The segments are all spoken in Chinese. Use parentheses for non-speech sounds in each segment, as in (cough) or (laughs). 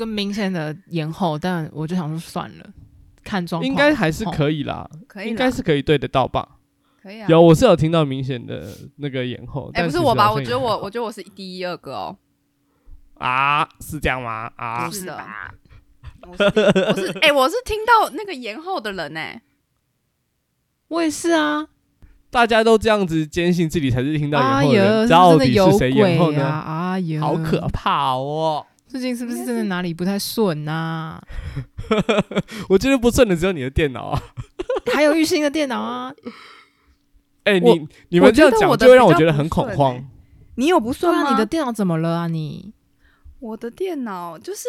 个明显的延后，但我就想说算了，看状况，应该还是可以啦，可以，应该是可以对得到吧？可以啊，有，我是有听到明显的那个延后，哎，不是我吧？我觉得我，我觉得我是第一二个哦。啊，是这样吗？啊，不是的，我是，我是，哎，我是听到那个延后的人呢，我也是啊。大家都这样子坚信自己才是听到延后的人，到底是谁延后呢？啊呀，好可怕哦！最近是不是真的哪里不太顺啊？(laughs) 我觉得不顺的只有你的电脑啊，(laughs) 还有玉兴的电脑啊。哎，你你们这样讲就会让我觉得很恐慌。你有不顺吗？你的电脑怎么了啊？你？我的电脑就是，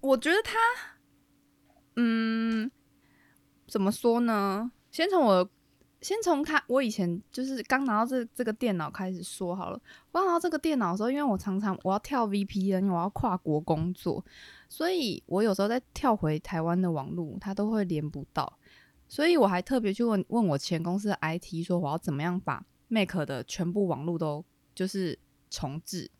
我觉得它，嗯，怎么说呢？先从我。先从看我以前就是刚拿到这这个电脑开始说好了。刚拿到这个电脑的时候，因为我常常我要跳 VPN，因为我要跨国工作，所以我有时候在跳回台湾的网络，它都会连不到。所以我还特别去问问我前公司的 IT，说我要怎么样把 Mac 的全部网络都就是重置，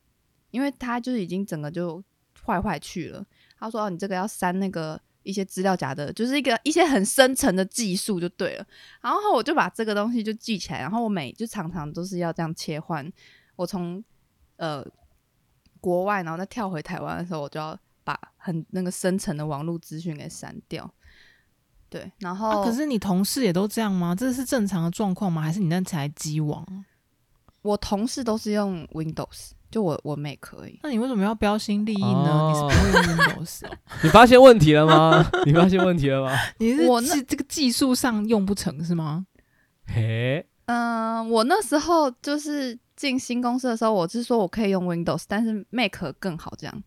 因为它就是已经整个就坏坏去了。他说：“哦，你这个要删那个。”一些资料夹的，就是一个一些很深层的技术就对了。然后我就把这个东西就记起来，然后我每就常常都是要这样切换。我从呃国外，然后再跳回台湾的时候，我就要把很那个深层的网络资讯给删掉。对，然后、啊、可是你同事也都这样吗？这是正常的状况吗？还是你那台机网？我同事都是用 Windows。就我我 Mac 可以，那你为什么要标新立异呢？哦、你是不会用 Windows 哦？(laughs) (laughs) 你发现问题了吗？(laughs) 你发现问题了吗？你是我是这个技术上用不成是吗？嘿，嗯、呃，我那时候就是进新公司的时候，我是说我可以用 Windows，但是 Mac 更好这样，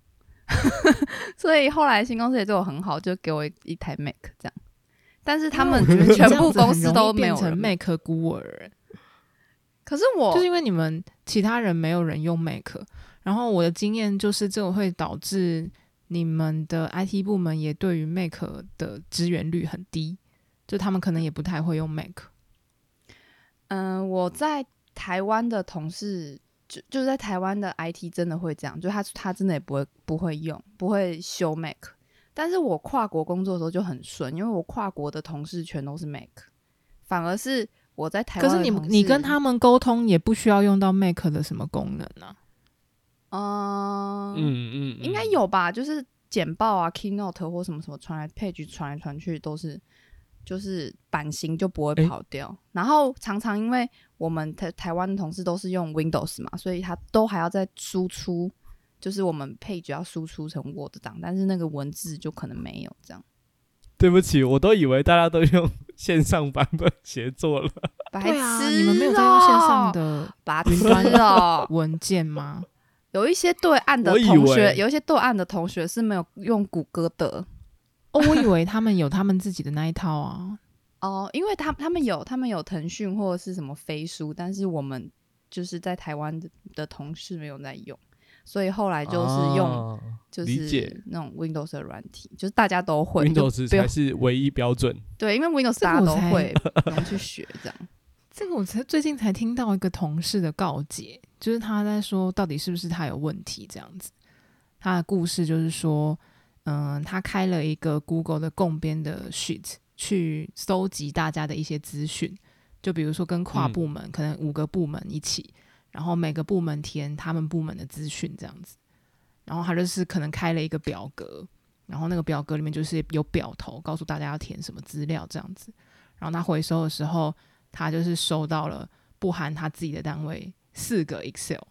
所以后来新公司也对我很好，就给我一,一台 Mac 这样，但是他们全部公司都没有成 Mac 孤儿。可是我就是因为你们其他人没有人用 Mac，然后我的经验就是这个会导致你们的 IT 部门也对于 Mac 的支援率很低，就他们可能也不太会用 Mac。嗯、呃，我在台湾的同事就就是在台湾的 IT 真的会这样，就他他真的也不会不会用不会修 Mac，但是我跨国工作的时候就很顺，因为我跨国的同事全都是 Mac，反而是。我在台湾，可是你你跟他们沟通也不需要用到 Mac 的什么功能呢？啊？嗯嗯，应该有吧，就是简报啊、Keynote 或什么什么传来 Page 传来传去都是，就是版型就不会跑掉。欸、然后常常因为我们台台湾的同事都是用 Windows 嘛，所以他都还要再输出，就是我们 Page 要输出成 Word 档，但是那个文字就可能没有这样。对不起，我都以为大家都用线上版本协作了。白痴、啊，你们没有在用线上的云端的文件吗？(laughs) 有一些对岸的同学，有一些对岸的同学是没有用谷歌的。哦，我以为他们有他们自己的那一套啊。(laughs) 哦，因为他他们有他们有腾讯或者是什么飞书，但是我们就是在台湾的的同事没有在用。所以后来就是用，就是那种 Windows 的软体，就是大家都会，Windows 才是唯一标准。(laughs) 对，因为 Windows 大家都会，然后去学这样。(laughs) 这个我才最近才听到一个同事的告解，就是他在说到底是不是他有问题这样子。他的故事就是说，嗯，他开了一个 Google 的共编的 Sheet 去搜集大家的一些资讯，就比如说跟跨部门，嗯、可能五个部门一起。然后每个部门填他们部门的资讯，这样子。然后他就是可能开了一个表格，然后那个表格里面就是有表头，告诉大家要填什么资料，这样子。然后他回收的时候，他就是收到了不含他自己的单位四个 Excel。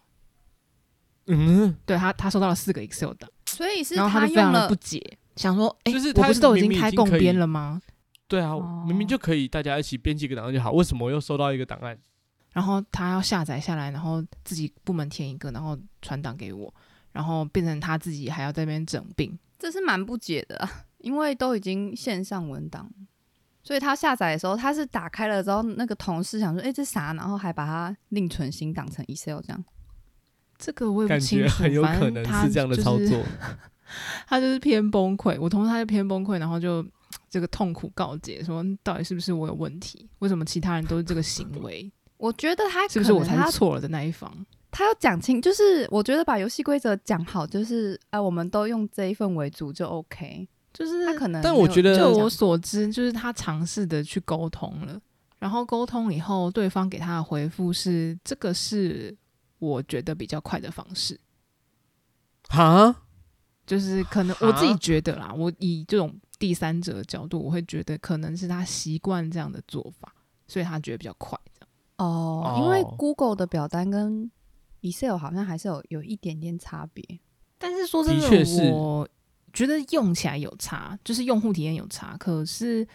嗯，对他，他收到了四个 Excel 的，所以是然后他就非常的不解，想说：“哎，就是我不是都已经开共编了吗？对啊，哦、明明就可以大家一起编辑一个档案就好，为什么我又收到一个档案？”然后他要下载下来，然后自己部门填一个，然后传档给我，然后变成他自己还要在那边整并，这是蛮不解的，(laughs) 因为都已经线上文档，所以他下载的时候，他是打开了之后，那个同事想说，哎，这啥？然后还把它另存新档成 Excel 这样。这个我也不清楚，很有可能是这样的操作。他就是，他就是偏崩溃，我同事他就偏崩溃，然后就这个痛苦告解说，到底是不是我有问题？为什么其他人都是这个行为？我觉得他可是不是我才是错了的那一方？他要讲清，就是我觉得把游戏规则讲好，就是哎、呃，我们都用这一份为主就 OK。就是他可能，但我觉得，就我所知，就是他尝试的去沟通了，然后沟通以后，对方给他的回复是：这个是我觉得比较快的方式。哈，就是可能我自己觉得啦，我以这种第三者的角度，我会觉得可能是他习惯这样的做法，所以他觉得比较快。哦，因为 Google 的表单跟 Excel 好像还是有有一点点差别，但是说真的，的是我觉得用起来有差，就是用户体验有差。可是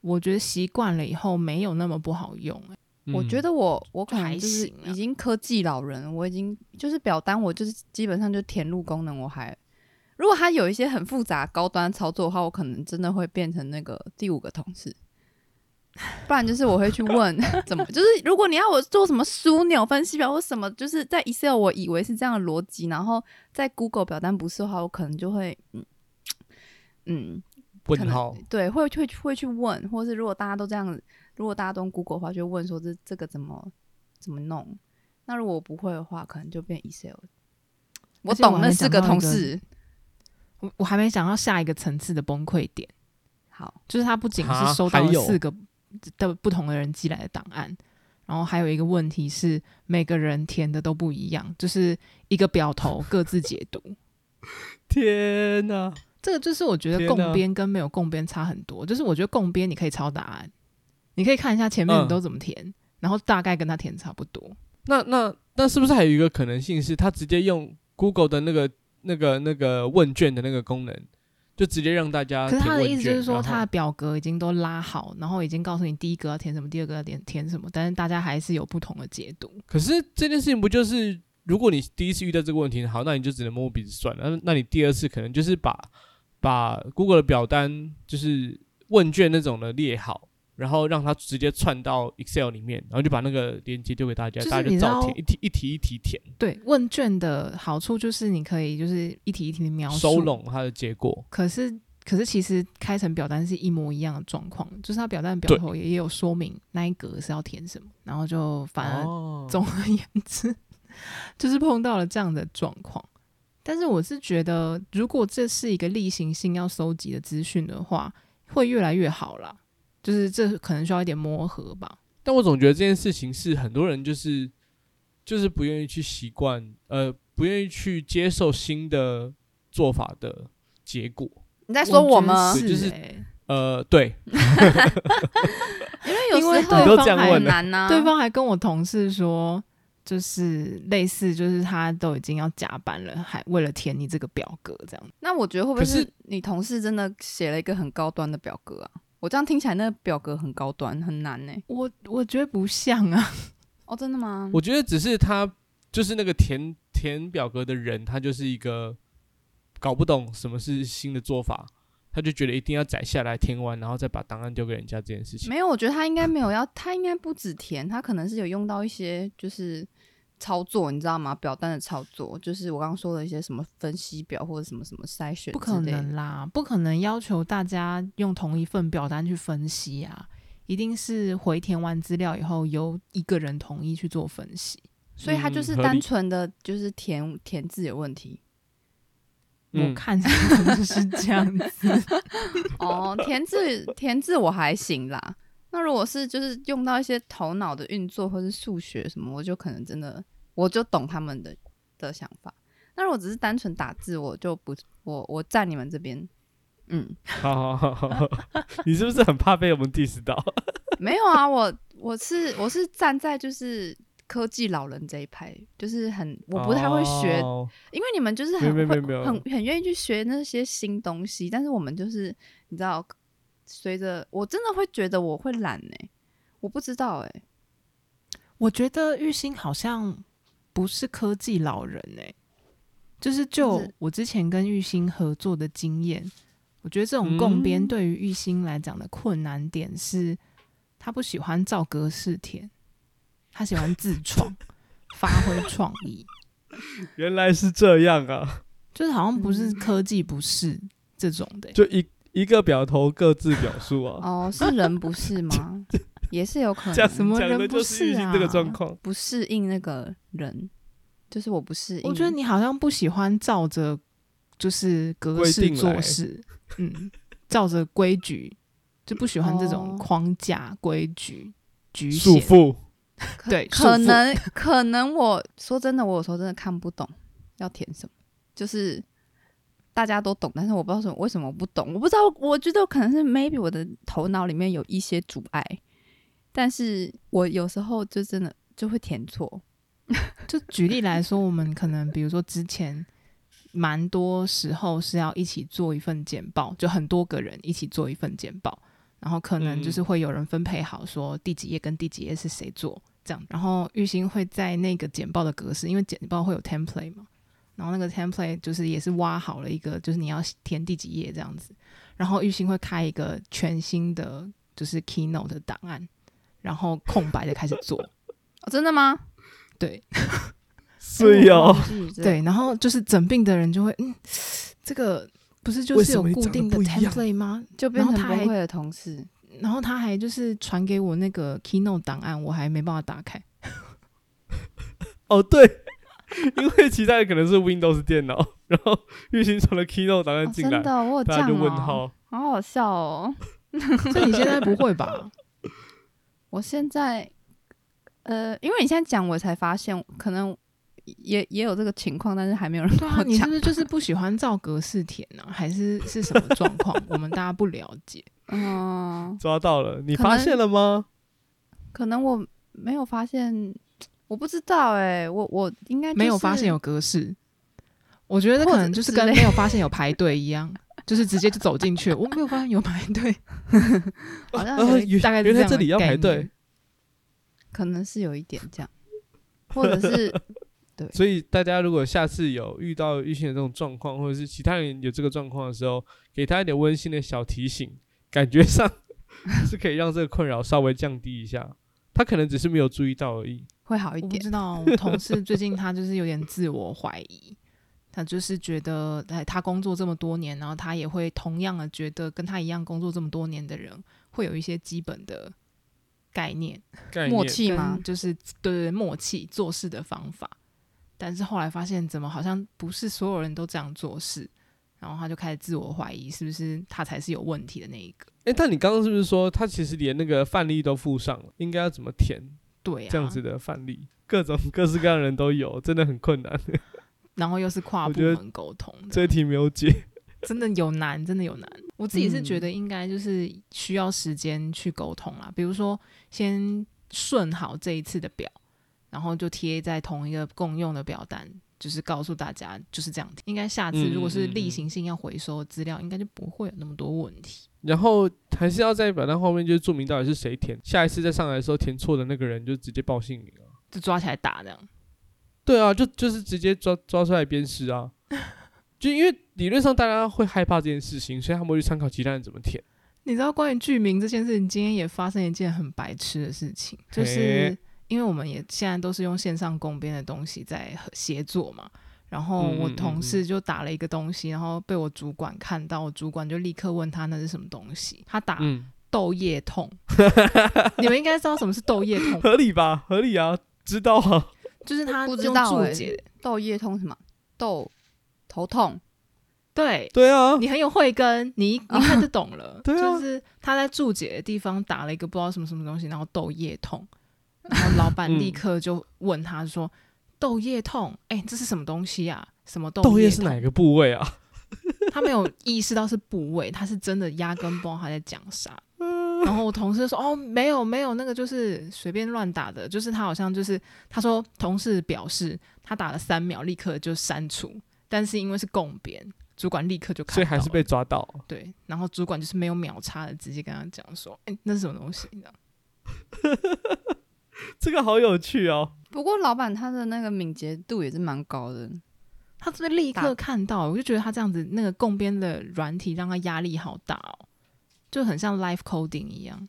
我觉得习惯了以后没有那么不好用，欸。我觉得我我可能就是已经科技老人，我已经就是表单，我就是基本上就填入功能。我还如果他有一些很复杂高端操作的话，我可能真的会变成那个第五个同事。(laughs) 不然就是我会去问 (laughs) 怎么，就是如果你要我做什么枢纽分析表或什么，就是在 Excel 我以为是这样的逻辑，然后在 Google 表单不是的话，我可能就会嗯嗯问号对，会会会去问，或是如果大家都这样，如果大家都用 Google 的话，就问说这这个怎么怎么弄？那如果我不会的话，可能就变 Excel。我懂那四个同事，我我还没想到下一个层次的崩溃点。好，就是他不仅是收到了四个。的不同的人寄来的档案，然后还有一个问题是，每个人填的都不一样，就是一个表头 (laughs) 各自解读。天哪，这个就是我觉得共编跟没有共编差很多。就是我觉得共编你可以抄答案，你可以看一下前面你都怎么填，嗯、然后大概跟他填差不多。那那那是不是还有一个可能性是，他直接用 Google 的那个那个那个问卷的那个功能？就直接让大家。可是他的意思就是说，他的表格已经都拉好，然后已经告诉你第一个要填什么，第二个要填填什么，但是大家还是有不同的解读。可是这件事情不就是，如果你第一次遇到这个问题，好，那你就只能摸摸鼻子算了。那那你第二次可能就是把把 Google 的表单就是问卷那种的列好。然后让他直接串到 Excel 里面，然后就把那个链接丢给大家，大家就照填，一题一题一题填。对，问卷的好处就是你可以就是一题一题的描述，收拢它的结果。可是可是其实开成表单是一模一样的状况，就是它表单表头也有说明那一格是要填什么，然后就反而总而言之就是碰到了这样的状况。但是我是觉得，如果这是一个例行性要收集的资讯的话，会越来越好啦。就是这可能需要一点磨合吧，但我总觉得这件事情是很多人就是就是不愿意去习惯，呃，不愿意去接受新的做法的结果。你在说我吗？是就是呃，对 (laughs) (laughs) 因为有时候对方还难呢、啊，对方还跟我同事说，就是类似，就是他都已经要加班了，还为了填你这个表格这样。那我觉得会不会是你同事真的写了一个很高端的表格啊？我这样听起来，那个表格很高端，很难呢。我我觉得不像啊。(laughs) 哦，真的吗？我觉得只是他就是那个填填表格的人，他就是一个搞不懂什么是新的做法，他就觉得一定要载下来填完，然后再把档案丢给人家这件事情。没有，我觉得他应该没有要，他应该不止填，他可能是有用到一些就是。操作你知道吗？表单的操作就是我刚刚说的一些什么分析表或者什么什么筛选，不可能啦，不可能要求大家用同一份表单去分析啊，一定是回填完资料以后由一个人统一去做分析，所以他就是单纯的就是填、嗯、填字有问题。我看是 (laughs) 这样子 (laughs) 哦，填字填字我还行啦。那如果是就是用到一些头脑的运作或是数学什么，我就可能真的我就懂他们的的想法。那如果只是单纯打字，我就不我我站你们这边。嗯，好好好好，(laughs) 你是不是很怕被我们 diss 到？(laughs) 没有啊，我我是我是站在就是科技老人这一派，就是很我不太会学，哦、因为你们就是很会很很愿意去学那些新东西，但是我们就是你知道。随着我真的会觉得我会懒呢、欸，我不知道哎、欸。我觉得玉兴好像不是科技老人哎、欸，就是就我之前跟玉兴合作的经验，我觉得这种共编对于玉兴来讲的困难点是，他不喜欢照格式填，他喜欢自创，(laughs) 发挥创意。原来是这样啊，就是好像不是科技不是这种的、欸，就一。一个表头各自表述啊！哦，是人不是吗？(laughs) (laughs) 也是有可能。什么人不是啊？这个状况不适应那个人，就是我不适应。我觉得你好像不喜欢照着就是格式做事，嗯，照着规矩，就不喜欢这种框架、规矩、局限、束缚。对，可能可能我说真的，我有时候真的看不懂要填什么，就是大家都懂，但是我不知道什为什么我不懂，我不知道，我觉得可能是 maybe 我的头脑里面有一些阻碍，但是我有时候就真的就会填错。(laughs) 就举例来说，我们可能比如说之前蛮多时候是要一起做一份简报，就很多个人一起做一份简报。然后可能就是会有人分配好，说第几页跟第几页是谁做这样。然后玉兴会在那个简报的格式，因为简报会有 template 嘛，然后那个 template 就是也是挖好了一个，就是你要填第几页这样子。然后玉兴会开一个全新的就是 Keynote 的档案，然后空白的开始做。(laughs) 哦，真的吗？对，(laughs) 是哦，对。然后就是整病的人就会，嗯，这个。不是就是有固定的 template 吗？就变成崩溃的同事，然后他还就是传给我那个 Keynote 档案，我还没办法打开。(laughs) 哦，对，因为其他的可能是 Windows 电脑，然后玉兴传了 Keynote 档案进来，哦、真的，我有这样、哦、就问号，好好笑哦。所以你现在不会吧？我现在，呃，因为你现在讲，我才发现可能。也也有这个情况，但是还没有人跟我讲。啊，你是不是就是不喜欢照格式填呢？还是是什么状况？我们大家不了解。(laughs) 嗯，抓到了，你发现了吗？可能，可能我没有发现，我不知道哎、欸，我我应该、就是、没有发现有格式。我觉得可能就是跟没有发现有排队一样，就是直接就走进去。我没有发现有排队，(laughs) 好像大概原来这里要排队，可能是有一点这样，或者是。(laughs) 对，所以大家如果下次有遇到玉兴的这种状况，或者是其他人有这个状况的时候，给他一点温馨的小提醒，感觉上是可以让这个困扰稍微降低一下。他可能只是没有注意到而已，会好一点。我不知道，我同事最近他就是有点自我怀疑，他就是觉得，哎，他工作这么多年，然后他也会同样的觉得，跟他一样工作这么多年的人，会有一些基本的概念、概念默契吗？就是对对默契做事的方法。但是后来发现，怎么好像不是所有人都这样做事，然后他就开始自我怀疑，是不是他才是有问题的那一个？哎、欸，但你刚刚是不是说他其实连那个范例都附上了，应该要怎么填？对啊，这样子的范例，各种各式各样的人都有，真的很困难。然后又是跨部门沟通，这题没有解，(laughs) 真的有难，真的有难。我自己是觉得应该就是需要时间去沟通啦，嗯、比如说先顺好这一次的表。然后就贴在同一个共用的表单，就是告诉大家就是这样。应该下次如果是例行性要回收资料，嗯嗯嗯，应该就不会有那么多问题。然后还是要在表单后面就注明到底是谁填，下一次再上来的时候填错的那个人就直接报姓名了，就抓起来打这样。对啊，就就是直接抓抓出来鞭尸啊！就因为理论上大家会害怕这件事情，所以他们会去参考其他人怎么填。你知道关于剧名这件事情，今天也发生一件很白痴的事情，就是。因为我们也现在都是用线上公编的东西在协作嘛，然后我同事就打了一个东西，然后被我主管看到，我主管就立刻问他那是什么东西，他打豆叶痛，(laughs) 你们应该知道什么是豆叶痛，合理吧？合理啊，知道啊，就是他不知道哎，豆叶痛什么？豆头痛，对对啊，你很有慧根，你一看就懂了，(laughs) 就是他在注解的地方打了一个不知道什么什么东西，然后豆叶痛。然后老板立刻就问他说：“嗯、豆叶痛，哎、欸，这是什么东西啊？什么豆叶？豆叶是哪个部位啊？” (laughs) 他没有意识到是部位，他是真的压根不知道他在讲啥。然后我同事说：“哦，没有没有，那个就是随便乱打的，就是他好像就是他说同事表示他打了三秒，立刻就删除，但是因为是共编，主管立刻就看到，所以还是被抓到。对，然后主管就是没有秒差的，直接跟他讲说：‘哎、欸，那是什么东西？’这样。”这个好有趣哦！不过老板他的那个敏捷度也是蛮高的，他是不是立刻看到？我就觉得他这样子那个共编的软体让他压力好大哦，就很像 live coding 一样。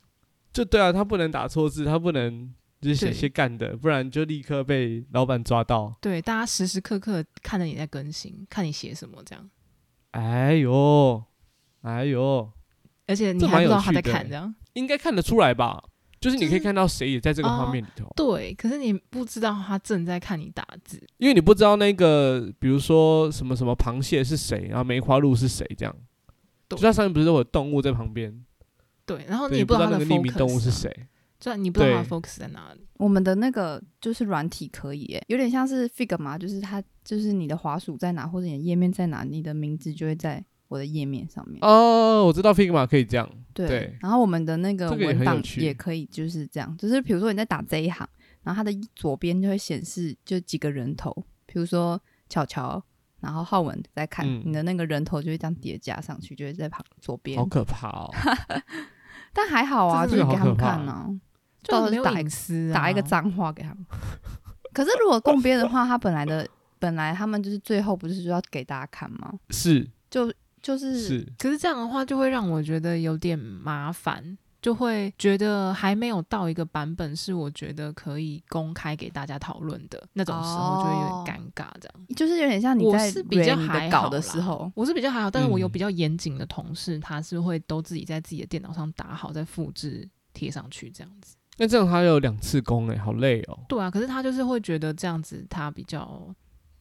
就对啊，他不能打错字，他不能就是写些干的，不然就立刻被老板抓到。对，大家时时刻刻看着你在更新，看你写什么这样。哎呦，哎呦，而且你还不知道他在看这样，应该看得出来吧？就是你可以看到谁也在这个画面里头。对，可是你不知道他正在看你打字，因为你不知道那个，比如说什么什么螃蟹是谁，然后梅花鹿是谁，这样。就它上面不是都有动物在旁边？对，然后你也不知道那个匿名动物是谁，就你不知道它 focus 在哪里。我们的那个就是软体可以耶，有点像是 Figma，就是它就是你的滑鼠在哪，或者你的页面在哪，你的名字就会在我的页面上面。哦，我知道 Figma 可以这样。对，对，然后我们的那个文档也可以就是这样，就是比如说你在打这一行，然后它的左边就会显示就几个人头，比如说巧巧，然后浩文在看、嗯、你的那个人头就会这样叠加上去，就会在旁左边。好可怕哦！(laughs) 但还好啊，就是给他们看呢、啊，到时候打一个打一个脏话给他们。(laughs) 可是如果共编的话，他本来的本来他们就是最后不是就要给大家看吗？是，就。就是，是，可是这样的话就会让我觉得有点麻烦，就会觉得还没有到一个版本是我觉得可以公开给大家讨论的那种时候，就会有点尴尬。这样、哦、就是有点像你在比较还好的时候，我是比较还好，但是我有比较严谨的同事，他是会都自己在自己的电脑上打好，再复制贴上去这样子。那这样他有两次工哎，好累哦。对啊，可是他就是会觉得这样子他比较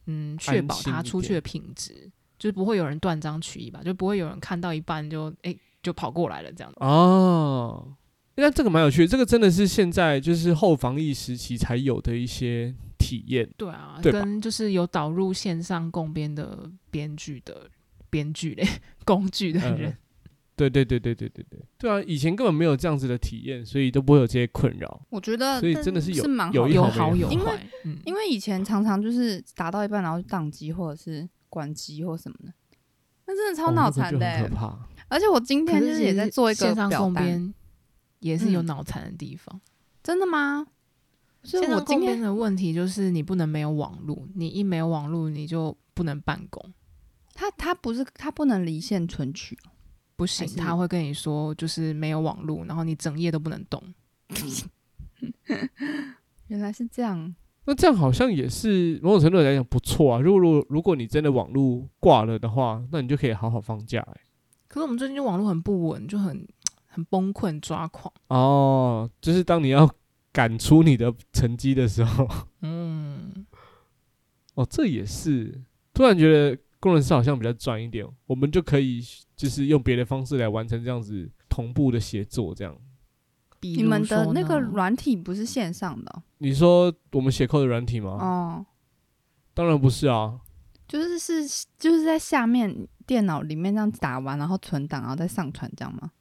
嗯，确保他出去的品质。就是不会有人断章取义吧，就不会有人看到一半就哎、欸、就跑过来了这样子。哦。那这个蛮有趣这个真的是现在就是后防疫时期才有的一些体验。对啊跟就是有导入线上共编的编剧的编剧嘞 (laughs) 工具的人。对对对对对对对，对啊以前根本没有这样子的体验所以都不会有这些困扰。我觉得所以真的是有是蛮好有好有因为因为以前常常就是打到一半然后宕机或者是关机或什么的那真的超脑残的可怕而且我今天就是也在做一个线上共编，也是有脑残的地方、嗯。真的吗？所以我今天的问题就是你不能没有网络，你一没有网络你就不能办公。他他不是他不能离线存取，不行，他会跟你说就是没有网络，然后你整夜都不能动。(laughs) 原来是这样。那这样好像也是某种程度来讲不错啊。如果如果如果你真的网络挂了的话，那你就可以好好放假哎、欸。可是我们最近就网络很不稳，就很 (tsk) 很崩溃抓狂。哦，就是当你要赶出你的成绩的时候，嗯，哦，这也是突然觉得工程师好像比较赚一点，我们就可以就是用别的方式来完成这样子同步的协作，这样。你们的那个软体不是线上的？你说我们写 code 的软体吗？哦，当然不是啊，就是是就是在下面电脑里面这样打完，然后存档，然后再上传这样吗？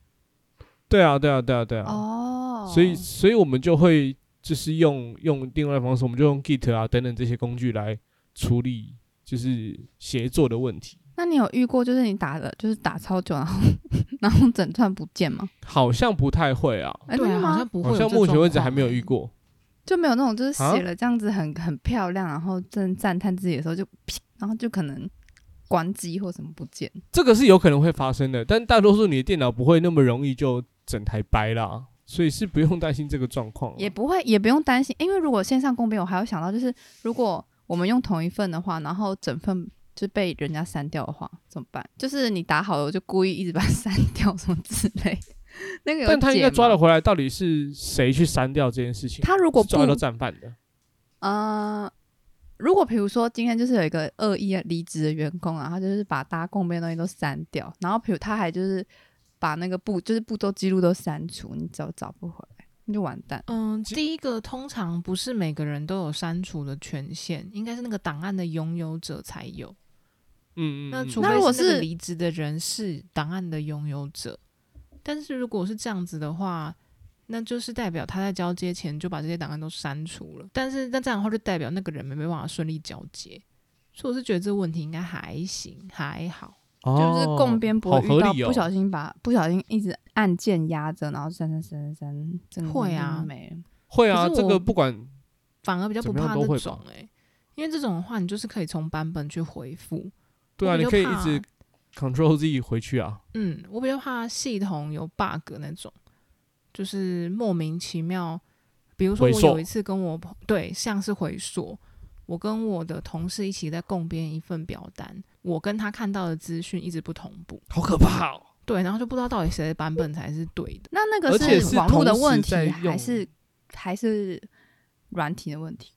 对啊，对啊，对啊，对啊。哦，所以所以我们就会就是用用另外的方式，我们就用 Git 啊等等这些工具来处理就是协作的问题。那你有遇过就是你打的，就是打超久，然后 (laughs) 然后整串不见吗？好像不太会啊。哎、欸，对啊，好像不会。好像目前为止还没有遇过，就没有那种就是写了这样子很、啊、很漂亮，然后正赞叹自己的时候就啪，(laughs) 然后就可能关机或什么不见。这个是有可能会发生的，但大多数你的电脑不会那么容易就整台掰啦，所以是不用担心这个状况。也不会，也不用担心，因为如果线上公编，我还要想到就是如果我们用同一份的话，然后整份。就被人家删掉的话怎么办？就是你打好了，我就故意一直把它删掉，什么之类。(laughs) 那个，但他应该抓了回来，到底是谁去删掉这件事情？他如果抓到战犯的，呃，如果比如说今天就是有一个恶意离职的员工啊，他就是把大家共编的东西都删掉，然后比如他还就是把那个步就是步骤记录都删除，你找找不回来。你就完蛋。嗯，第一个通常不是每个人都有删除的权限，应该是那个档案的拥有者才有。嗯，那除非是那个离职的人是档案的拥有者，但是如果是这样子的话，那就是代表他在交接前就把这些档案都删除了。但是那这样的话，就代表那个人没没办法顺利交接。所以我是觉得这个问题应该还行，还好，哦、就是共编不会遇到不小心把、哦、不小心一直按键压着，然后删删删删删，真的会啊，没会啊，这个不管反而比较不怕这种哎、欸，因为这种的话，你就是可以从版本去回复。对啊，你可以一直 Control Z 回去啊。嗯，我比较怕系统有 bug 那种，就是莫名其妙。比如说，我有一次跟我朋对，像是回溯，我跟我的同事一起在共编一份表单，我跟他看到的资讯一直不同步，好可怕哦。对，然后就不知道到底谁的版本才是对的。那那个是是网络的问题，还是还是软体的问题？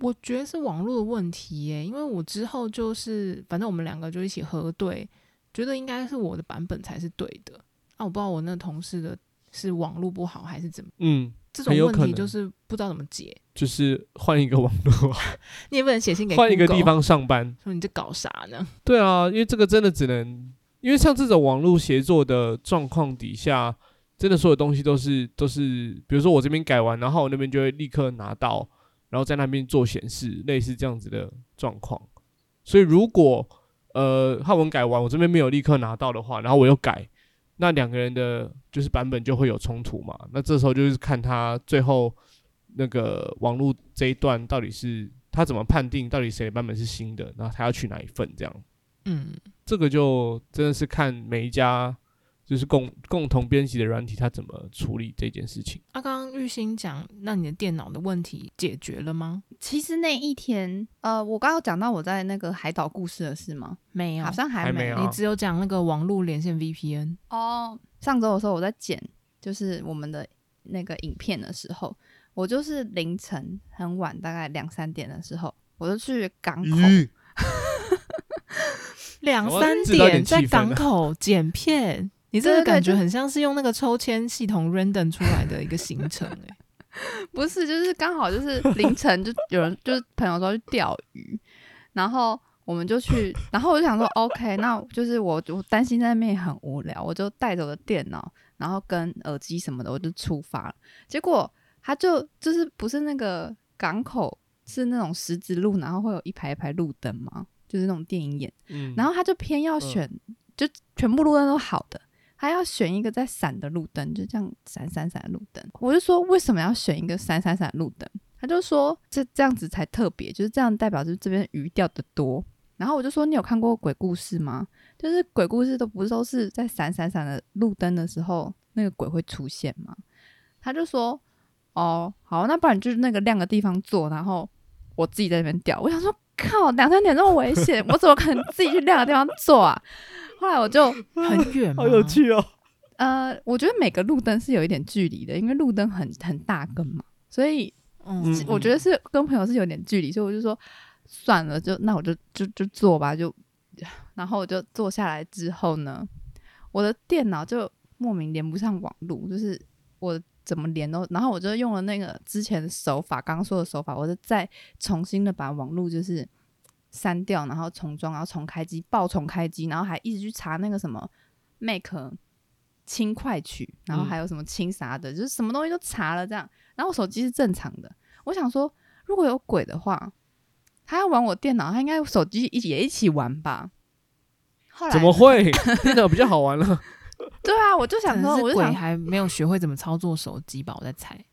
我觉得是网络的问题耶，因为我之后就是反正我们两个就一起核对，觉得应该是我的版本才是对的。啊，我不知道我那同事的是网络不好还是怎么，嗯，这种问题就是不知道怎么解。就是换一个网络，(laughs) 你也不能写信给换一个地方上班。说你在搞啥呢？对啊，因为这个真的只能，因为像这种网络协作的状况底下，真的所有东西都是都是，比如说我这边改完，然后我那边就会立刻拿到，然后在那边做显示，类似这样子的状况。所以如果呃汉文改完，我这边没有立刻拿到的话，然后我又改，那两个人的就是版本就会有冲突嘛。那这时候就是看他最后那个网络这一段到底是他怎么判定，到底谁的版本是新的，然后他要取哪一份这样。嗯，这个就真的是看每一家就是共共同编辑的软体，它怎么处理这件事情。啊，刚刚玉兴讲，那你的电脑的问题解决了吗？其实那一天，呃，我刚刚讲到我在那个海岛故事的事吗？没有，好像还没你只有讲那个网络连线 VPN。哦。上周的时候我在剪，就是我们的那个影片的时候，我就是凌晨很晚，大概两三点的时候，我就去港口。(laughs) 两三点点在港口剪片，你这个感觉很像是用那个抽签系统 random 出来的一个行程哎、(laughs) 不是，就是刚好就是凌晨就有人就是朋友说去钓鱼，然后我们就去，然后我就想说 OK，那就是我我担心在那边很无聊，我就带着我的电脑，然后跟耳机什么的，我就出发了。结果他就就是不是那个港口是那种十字路，然后会有一排一排路灯吗？就是那种电影演，嗯，然后他就偏要选，就全部路灯都好的。他要选一个在闪的路灯，就这样闪闪闪的路灯。我就说为什么要选一个闪闪闪的路灯？他就说这这样子才特别，就是这样代表就这边鱼钓的多。然后我就说你有看过鬼故事吗？就是鬼故事都不是都是在闪闪闪的路灯的时候那个鬼会出现吗？他就说哦好，那不然就是那个亮的地方坐，然后我自己在那边钓。我想说靠，两三点这么危险，我怎么可能自己去亮的地方坐啊？后来我就 (laughs) 很远，好有。趣哦。呃，我觉得每个路灯是有一点距离的，因为路灯很很大根嘛，所以嗯，嗯我觉得是跟朋友是有点距离，所以我就说算了，就那我就就就坐吧，就 (sighs) 然后我就坐下来之后呢，我的电脑就莫名连不上网路，就是我怎么连都，然后我就用了那个之前的手法，刚刚说的手法，我就再重新的把网络就是删掉，然后重装，然后重开机，爆重开机，然后还一直去查那个什么 Make 轻快取，然后还有什么轻啥的，就是什么东西都查了这样。然后我手机是正常的，我想说如果有鬼的话，他要玩我电脑，他应该手机一起也一起玩吧？后来怎么会？电脑比较好玩了。(laughs) 对啊，我就想说，鬼还没有学会怎么操作手机吧，我在猜。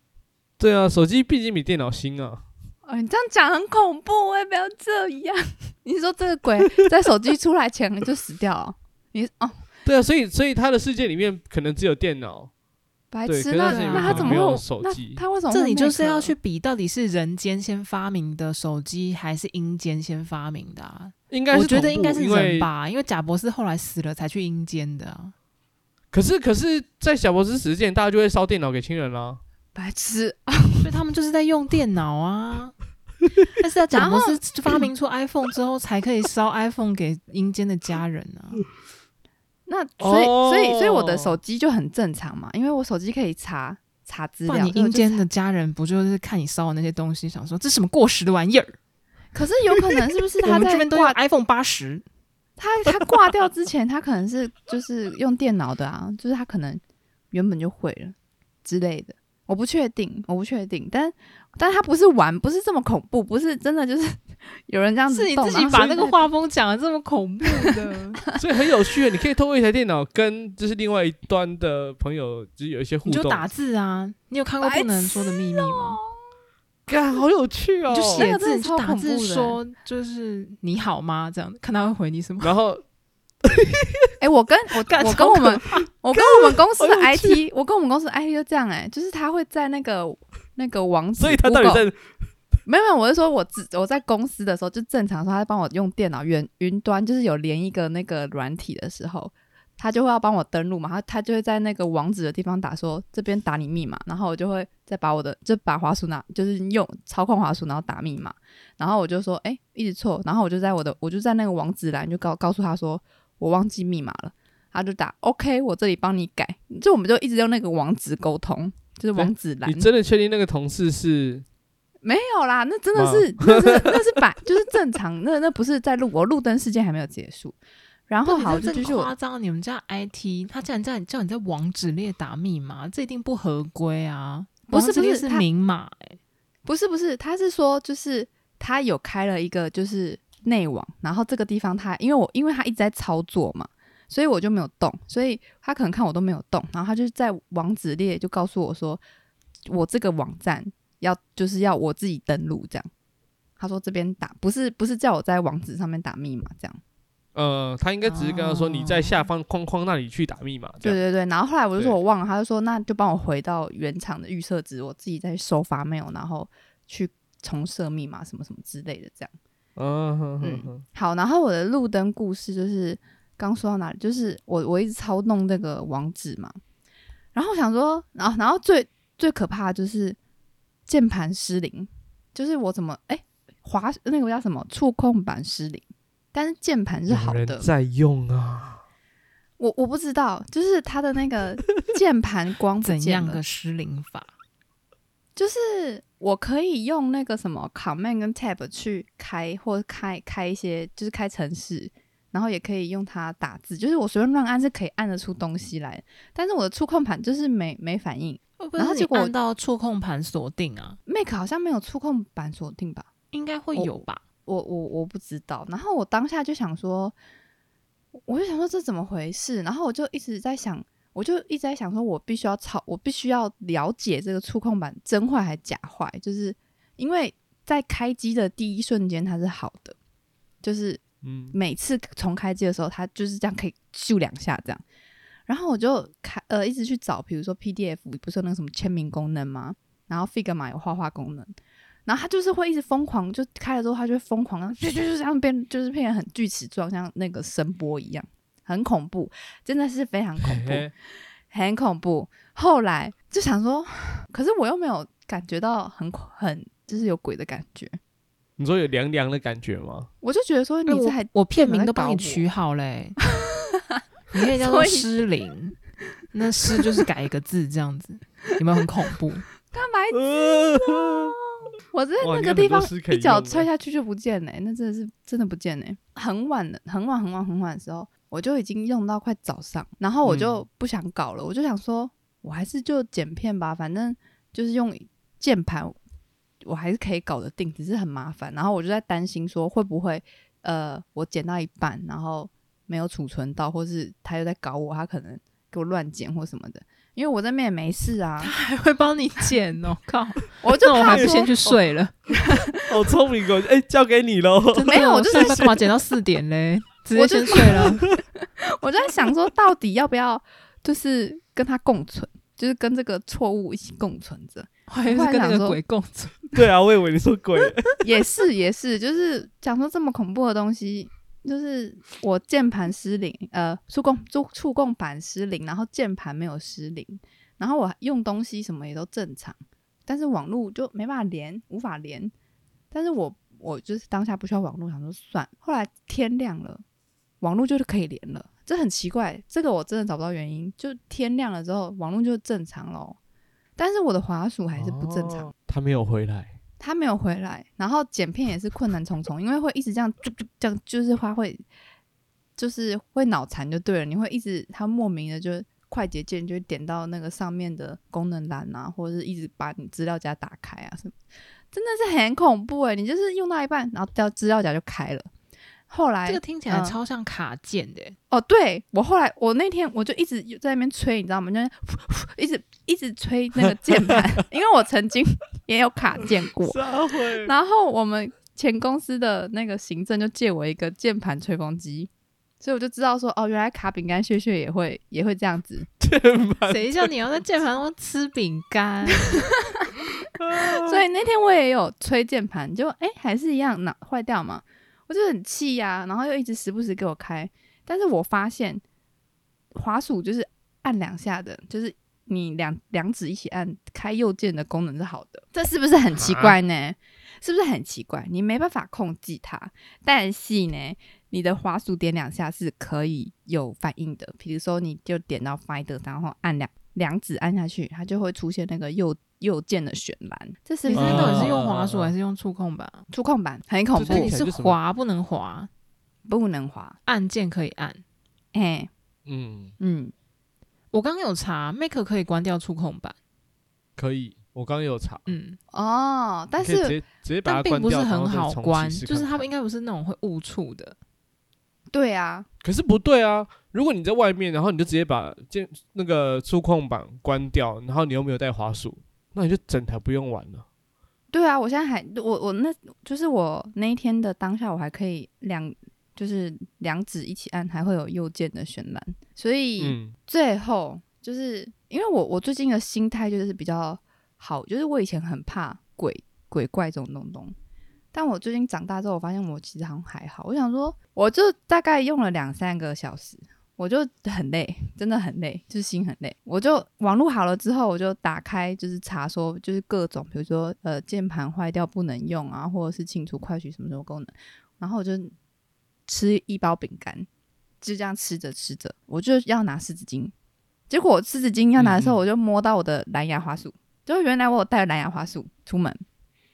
对啊，手机毕竟比电脑新啊。哦，你这样讲很恐怖，我也不要这样。(laughs) 你说这个鬼 (laughs) 在手机出来前就死掉了？你哦，对啊，所以所以他的世界里面可能只有电脑。白痴，那他那他怎么会那手机他为什么这你就是要去比，到底是人间先发明的手机，还是阴间先发明的啊？应该是我觉得应该是人吧，因为贾博士后来死了才去阴间的啊。可是可是，在贾博士死之前，大家就会烧电脑给亲人啦。白痴？(laughs) 所以他们就是在用电脑啊。(laughs) 但是要贾伯斯发明出 (laughs) iPhone 之后，才可以烧 iPhone 给阴间的家人啊。那所以、哦所以所以我的手机就很正常嘛，因为我手机可以查查资料。你阴间的家人不就是看你烧的那些东西，想说这什么过时的玩意儿？可是有可能是不是他 (laughs) 在们这边都用挂 iPhone 八十。他他挂掉之前，他可能是就是用电脑的啊，就是他可能原本就会了之类的，我不确定，我不确定，但但他不是玩，不是这么恐怖，不是真的就是 (laughs) 有人这样子是你自己把那个。画风讲的这么恐怖的，(laughs) 所以很有趣，你可以通过一台电脑跟就是另外一端的朋友，就是有一些互动。你就打字啊！你有看过不能说的秘密吗？干，好有趣哦！你就那写字，就打字说就是你好吗？这样看他会回你什么。然后 (laughs) 哎、我跟我我跟我们 (laughs) 我跟我们公司的 IT，我跟我们公司的 IT 就这样哎、就是他会在那个那个网址，所以他到底 Google- 在没有没有，我是说我只我在公司的时候就正常说，他帮我用电脑云云端，就是有连一个那个软体的时候，他就会要帮我登录嘛，他他就会在那个网址的地方打说这边打你密码，然后我就会再把我的就把滑鼠拿，就是用操控滑鼠然后打密码，然后我就说哎、欸、一直错，然后我就在我的我就在那个网址栏就告告诉他说我忘记密码了，他就打 OK，我这里帮你改，就我们就一直用那个网址沟通，就是网址栏。你真的确定那个同事是？没有啦，那真的是那是那是摆就是正常，那那不是在录我路灯事件还没有结束。然后好，这就继续夸张。你们家 IT，他竟然在叫你在网址列打密码，这一定不合规啊！不是不是是明码哎，不是不是，他是说就是他有开了一个就是内网，然后这个地方他因为我因为他一直在操作嘛，所以我就没有动，所以他可能看我都没有动，然后他就在网址列就告诉我说，我这个网站要就是要我自己登录这样。他说这边打不是不是叫我在网址上面打密码这样。呃，他应该只是跟他说你在下方框框那里去打密码。哦。对对对，然后后来我就说我忘了，他就说那就帮我回到原厂的预设值，我自己再收发 mail，然后去重设密码什么什么之类的这样。嗯哼哼哼。嗯，好，然后我的路灯故事就是刚说到哪里，就是我我一直操弄那个网址嘛，然后我想说，然后然后最最可怕的就是键盘失灵，就是我怎么哎滑那个叫什么触控板失灵。但是键盘是好的，在用啊，我我不知道，就是它的那个键盘光怎样的失灵法，就是我可以用那个什么 Command 跟 Tab 去开或开开一些，就是开程式，然后也可以用它打字，就是我随便乱按是可以按得出东西来，但是我的触控盘就是没没反应，然后结果按到触控盘锁定啊，Mac 好像没有触控板锁定吧？应该会有吧。我我我不知道，然后我当下就想说，我就想说这怎么回事？然后我就一直在想，我就一直在想说，我必须要操，我必须要了解这个触控板真坏还是假坏，就是因为在开机的第一瞬间它是好的，就是嗯，每次重开机的时候，它就是这样可以咻两下这样，然后我就开呃一直去找，比如说 PDF 不是有那个什么签名功能吗？然后 Figma 有画画功能。然后它就是会一直疯狂，就开了之后，它就会疯狂，就就就这样变，就是变得很锯齿状，像那个声波一样，很恐怖，真的是非常恐怖，很恐怖。后来就想说，可是我又没有感觉到很很，就是有鬼的感觉。你说有凉凉的感觉吗？我就觉得说，你这还我片名都帮你取好嘞，你可以叫做失灵，那失就是改一个字这样子，有没有很恐怖？(laughs) 干嘛？(laughs) 我在那个地方一脚踹下去就不见了，欸，那真的是真的不见了，欸。很晚的，很晚很晚很晚的时候，我就已经用到快早上，然后我就不想搞了，嗯、我就想说，我还是就剪片吧，反正就是用键盘，我还是可以搞得定，只是很麻烦。然后我就在担心说，会不会呃，我剪到一半，然后没有储存到，或是他又在搞我，他可能给我乱剪或什么的。因为我在那边也没事啊，他还会帮你剪哦！靠，(laughs) 我就我还不先去睡了，好聪明哦！哎，交给你喽。(laughs) 没有，我就是干嘛剪到四点嘞？直接先睡了。(laughs) 我就在想说，到底要不要就是跟他共存，就是跟这个错误一起共存着，还是跟那个鬼共存？(laughs) 对啊，我以为你说鬼，(laughs) 也是也是，就是讲说这么恐怖的东西。就是我键盘失灵，呃，触控触触控板失灵，然后键盘没有失灵，然后我用东西什么也都正常，但是网络就没办法连，无法连。但是我我就是当下不需要网络，想说算。后来天亮了，网络就是可以连了，这很奇怪，这个我真的找不到原因。就天亮了之后，网络就正常了，但是我的滑鼠还是不正常，他没有回来。他没有回来，然后剪片也是困难重重，因为会一直这样，就就这样，就是它会，就是会脑残就对了。你会一直，它莫名的就快捷键就点到那个上面的功能栏啊，或者是一直把你资料夹打开啊，什么，真的是很恐怖诶，你就是用到一半，然后掉资料夹就开了。后来这个听起来超像卡键的、哦。对，我后来我那天我就一直在那边吹，你知道吗？就一直一直吹那个键盘，(laughs) 因为我曾经 (laughs) 也有卡键过。然后我们前公司的那个行政就借我一个键盘吹风机，所以我就知道说哦，原来卡饼干屑屑也会也会这样子。(laughs) 键盘谁叫你要在键盘上吃饼干？所以那天我也有吹键盘，就哎还是一样，那坏掉嘛。我就很气呀、啊，然后又一直时不时给我开，但是我发现滑鼠就是按两下的，就是你两两指一起按开右键的功能是好的，这是不是很奇怪呢？啊、是不是很奇怪？你没办法控制它，但是呢，你的滑鼠点两下是可以有反应的。比如说，你就点到 Finder，然后按两两指按下去，它就会出现那个右右键的选栏。这是不是到底是用滑鼠还是用触控板？触控板很恐怖，你是滑不能滑，不能滑，按键可以按。哎、欸，嗯嗯，我刚刚有查，Mac 可以关掉触控板，可以。我刚刚有查，嗯哦，但是直接直接把它关掉，并不是很好关，就是它们应该不是那种会误触的。对啊，可是不对啊！如果你在外面，然后你就直接把键那个触控板关掉，然后你又没有带滑鼠，那你就整台不用玩了。对啊，我现在还我我那就是我那一天的当下，我还可以两就是两指一起按，还会有右键的选栏。所以最后就是因为我我最近的心态就是比较好，就是我以前很怕鬼鬼怪这种东东。但我最近长大之后，我发现我其实好像还好。我想说，我就大概用了两三个小时，我就很累，真的很累，就是心很累。我就网络好了之后，我就打开，就是查说，就是各种，比如说呃键盘坏掉不能用啊，或者是清除快取什么什么功能。然后我就吃一包饼干，就这样吃着吃着，我就要拿湿纸巾。结果我湿纸巾要拿的时候，我就摸到我的蓝牙滑鼠，就原来我有带蓝牙花束出门。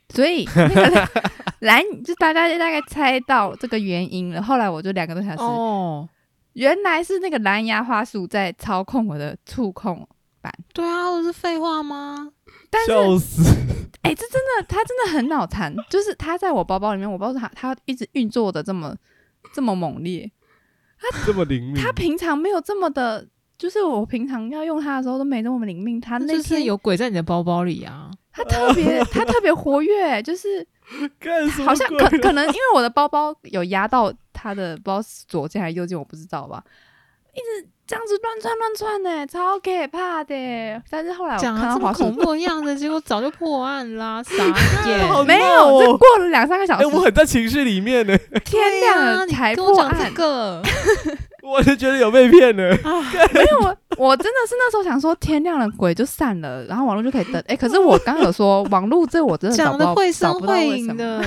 所以那个蓝 (laughs) 就大家大概猜到这个原因了。后来我就两个多小时，哦，原来是那个蓝牙滑鼠在操控我的触控板。对啊，我是废话吗？但是，笑死！哎、欸，这真的，他真的很脑残。就是他在我包包里面，我不知道它它一直运作的这么这么猛烈，他这么灵敏。它平常没有这么的，就是我平常要用它的时候都没那么灵敏。他那就是有鬼在你的包包里啊。他特别，(laughs) 他特别活跃，就是好像可可能因为我的包包有压到他的，不知道左键还是右键，我不知道吧，一直这样子乱窜乱窜呢，超可怕的。但是后来我看到恐怖的样子，结果早就破案啦，傻 (laughs) 眼，哦、没有，这过了两三个小时，我很在情绪里面呢，(laughs) 天亮了才破案个。(laughs) 我就觉得有被骗了啊！没有，我我真的是那时候想说天亮了鬼就散了，然后网络就可以登。哎、欸，可是我刚刚有说网络这我真的讲的会声会影的，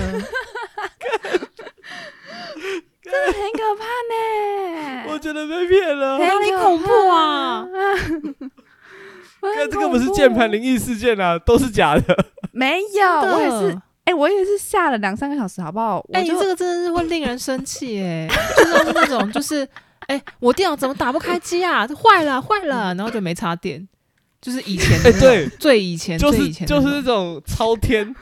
真的很可怕呢。(laughs) 我觉得被骗了，(laughs) 很恐怖啊！(laughs) 哥，这个不是键盘灵异事件啊，都是假的。没有，我也是。哎、欸，我也是下了两三个小时，好不好？哎、欸，这个真的是会令人生气哎，就是那种就是。哎、欸，我电脑怎么打不开机啊？坏了，坏了，然后就没插电，就是以前哎、欸、对，最以前，就是最以前就是那种超天，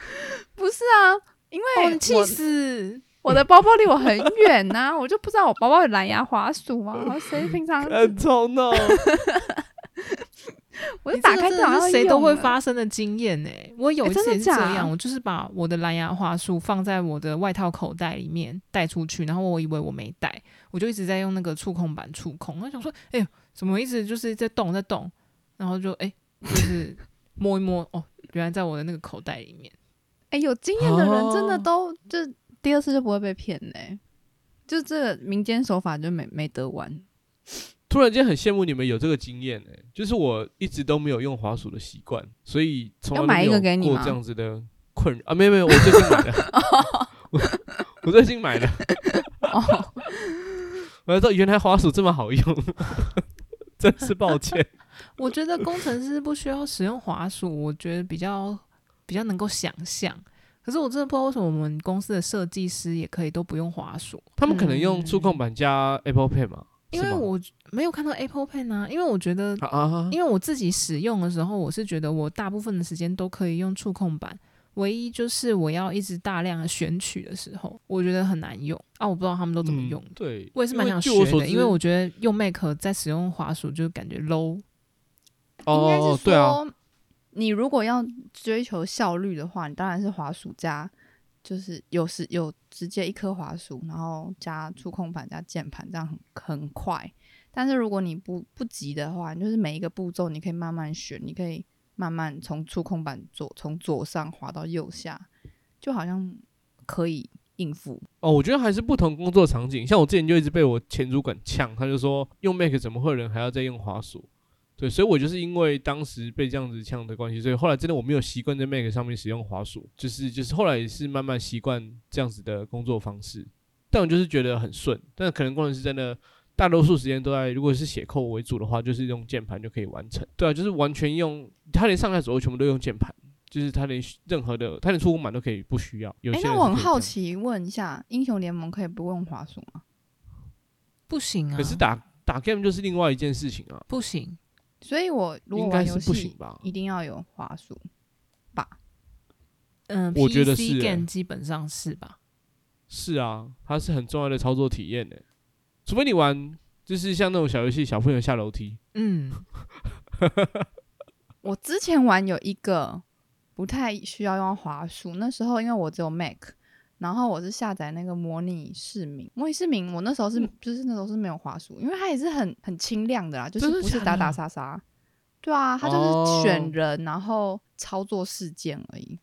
不是啊，因为我气死，我的包包离我很远呐、啊，我就不知道我包包有蓝牙滑鼠啊，谁平常很吵闹。(laughs) 我就打开电脑，谁都会发生的经验呢、欸。我有一次也是这样，我就是把我的蓝牙滑鼠放在我的外套口袋里面带出去，然后我以为我没带，我就一直在用那个触控板触控。我想说，哎呦，怎么一直就是在动在动？然后就哎，就是摸一摸，哦，原来在我的那个口袋里面。哎，有经验的人真的都就第二次就不会被骗嘞，就这个民间手法就没没得玩。突然间很羡慕你们有这个经验哎，就是我一直都没有用滑鼠的习惯，所以从来没有过这样子的困扰啊！没有没有，我最近买的，(laughs) 我我最近买的，(laughs) 我才知道原来滑鼠这么好用，(laughs) 真是抱歉。我觉得工程师不需要使用滑鼠，我觉得比较比较能够想象。可是我真的不知道为什么我们公司的设计师也可以都不用滑鼠，他们可能用触控板加 Apple Pay 嘛。因为我没有看到 Apple Pen 啊，因为我觉得，因为我自己使用的时候，我是觉得我大部分的时间都可以用触控板，唯一就是我要一直大量的选取的时候，我觉得很难用。啊，我不知道他们都怎么用。对，我也是蛮想学的，因为我觉得用 Mac 在使用滑鼠就感觉 low。应该是说，你如果要追求效率的话，你当然是滑鼠加。就是有时有直接一颗滑鼠，然后加触控板加键盘，这样很很快。但是如果你不不急的话，就是每一个步骤你可以慢慢选，你可以慢慢从触控板左从左上滑到右下，就好像可以应付。哦，我觉得还是不同工作场景。像我之前就一直被我前主管呛，他就说用 Mac 怎么会人还要再用滑鼠？对，所以我就是因为当时被这样子呛的关系，所以后来真的我没有习惯在 Mac 上面使用滑鼠，就是就是后来也是慢慢习惯这样子的工作方式。但我就是觉得很顺，但可能工程师真的。大多数时间都在，如果是写扣为主的话，就是用键盘就可以完成。对啊，就是完全用，他连上下左右全部都用键盘，就是他连任何的，他连触控板都可以不需要。哎、欸，那我很好奇，问一下，英雄联盟可以不用滑鼠吗？不行啊。可是打打 game 就是另外一件事情啊。不行。所以我如果玩游戏一定要有滑鼠吧？嗯，我觉得是、欸。game 基本上是吧？是啊，它是很重要的操作体验的、欸。除非你玩，就是像那种小游戏，小朋友下楼梯。嗯，(laughs) 我之前玩有一个不太需要用滑鼠，那时候因为我只有 Mac，然后我是下载那个模拟市民，模拟市民，我那时候是、嗯、就是那时候是没有滑鼠，因为它也是很很清亮的啦，就是不是打打杀杀。对啊，它就是选人，然后操作事件而已。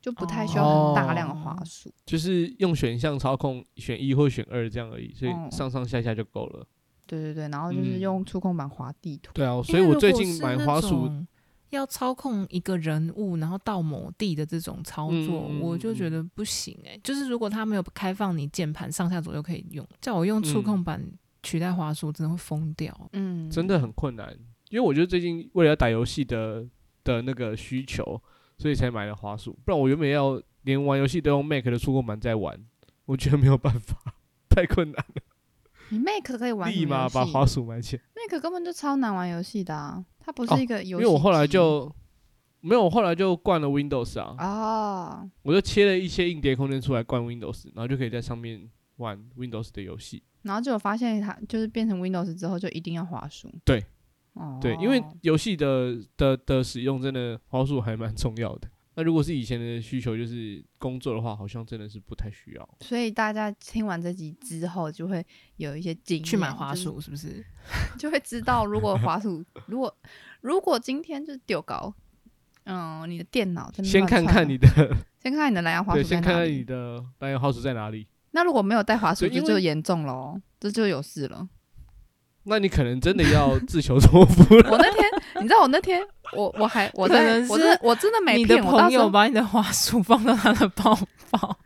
就不太需要很大量的滑鼠，哦，就是用选项操控选一或选二这样而已，所以上上下下就够了，哦。对对对，然后就是用触控板滑地图，嗯。对啊，所以我最近买滑鼠，要操控一个人物，然后到某地的这种操作，嗯、我就觉得不行哎，欸。就是如果他没有开放你键盘上下左右可以用，叫我用触控板取代滑鼠，真的会疯掉。嗯，真的很困难，因为我觉得最近为了要打游戏的的那个需求。所以才买了滑鼠，不然我原本要连玩游戏都用 Mac 的触控板在玩，我觉得没有办法，太困难了。你 Mac 可以玩，立马把滑鼠买起来。Mac 根本就超难玩游戏的啊，它不是一个游戏。因为我后来就没有，我后来就灌了 Windows 啊。哦。我就切了一些硬碟空间出来灌 Windows，然后就可以在上面玩 Windows 的游戏。然后就有发现它就是变成 Windows 之后就一定要滑鼠。对。对，因为游戏的的的使用真的滑鼠还蛮重要的。那如果是以前的需求，就是工作的话，好像真的是不太需要。所以大家听完这集之后，就会有一些经验，去买滑鼠是不是？(laughs) 就会知道，如果滑鼠，如果如果今天就是丢高，嗯，你的电脑先看看你的，先看看你的蓝牙滑鼠，先看看你的蓝牙滑鼠在哪里。那如果没有带滑鼠，就就严重了，这就有事了。那你可能真的要自求多福了。(laughs) 我那天，你知道我那天，我我还我真的我真的没骗你的朋友把你的花束放到他的包包。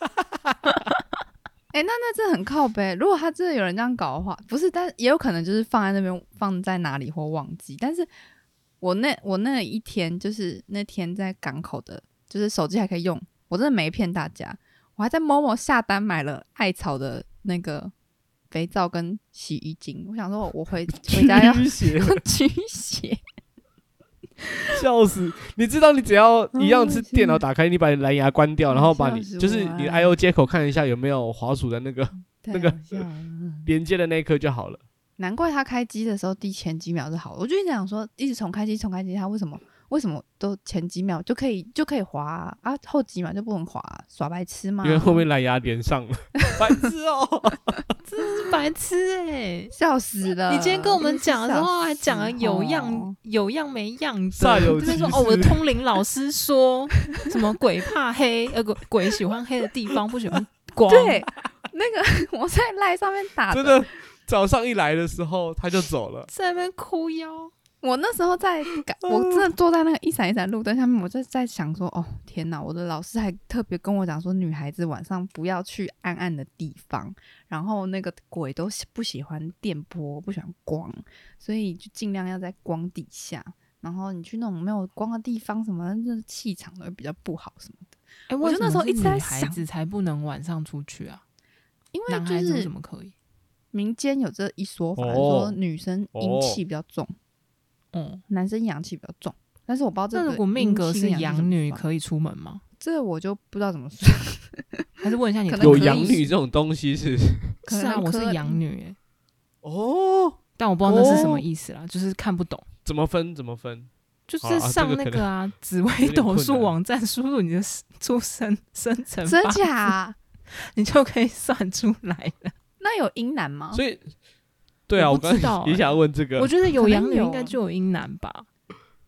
哎、欸，那那这很靠北。如果他真的有人这样搞的话，不是，但也有可能就是放在那边，放在哪里或忘记。但是我那我那一天就是那天在港口的，就是手机还可以用，我真的没骗大家。我还在 Momo 下单买了艾草的那个。肥皂跟洗衣精，我想说，我回 (laughs) 回家要血，(laughs) 驱血，(laughs) 笑死！你知道，你只要一样是电脑打开，你把你蓝牙关掉，然后把你就是你 I/O 接口看一下有没有滑鼠的那个 (laughs) 那个连接的那一刻就好了。难怪他开机的时候第前几秒是好的，我就一直想说，一直重开机重开机，他为什么？为什么都前几秒就可以就可以滑啊，啊后几秒就不能滑，啊，耍白痴吗？因为后面蓝牙连上了，(laughs) 白痴哦，(laughs) 真的是白痴哎，欸，笑死了！你今天跟我们讲的时候还讲了有样有样没样子，这边说哦，我的通灵老师说什么鬼怕黑，(laughs) 呃鬼鬼喜欢黑的地方，不喜欢光。对，那个我在赖上面打的，真的早上一来的时候他就走了，在那边哭腰。我那时候在，我真的坐在那个一闪一闪路灯下面，我就在想说，哦天哪！我的老师还特别跟我讲说，女孩子晚上不要去暗暗的地方，然后那个鬼都不喜欢电波，不喜欢光，所以就尽量要在光底下。然后你去那种没有光的地方，什么就是气场都会比较不好什么的。哎、欸，我就那时候一直在想，女孩子才不能晚上出去啊，因为就是男孩子怎么可以？民间有这一说法，说女生阴气比较重。嗯，男生阳气比较重，但是我不知道这个。那如果命格是阳女，可以出门吗？这我就不知道怎么说。(laughs) 还是问一下你，可能有阳女这种东西是？(laughs) 是啊，我是阳女哎。哦，但我不知道那是什么意思啦，就是看不懂。怎么分？怎么分？就是上那个啊，紫微斗数网站，输入你的出生生辰，真假，你就可以算出来了。那有阴男吗？所以。对啊，我刚才也想要问这个。我觉得有阳女应该就有阴男吧？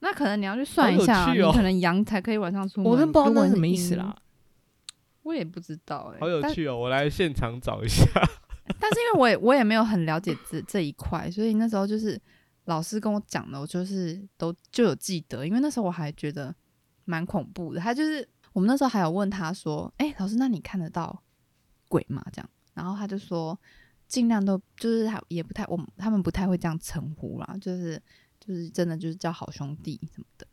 那可能你要去算一下，你可能阳才可以晚上出门。我都不知道那什么意思啦。我也不知道哎、欸，好有趣哦！我来现场找一下。(laughs) 但是因为我也我也没有很了解这这一块，所以那时候就是老师跟我讲的，我就是都就有记得。因为那时候我还觉得蛮恐怖的。他就是我们那时候还有问他说：“哎、欸，老师，那你看得到鬼吗？”这样，然后他就说尽量都就是他也不太我他们不太会这样称呼啦，就是就是真的就是叫好兄弟什么的。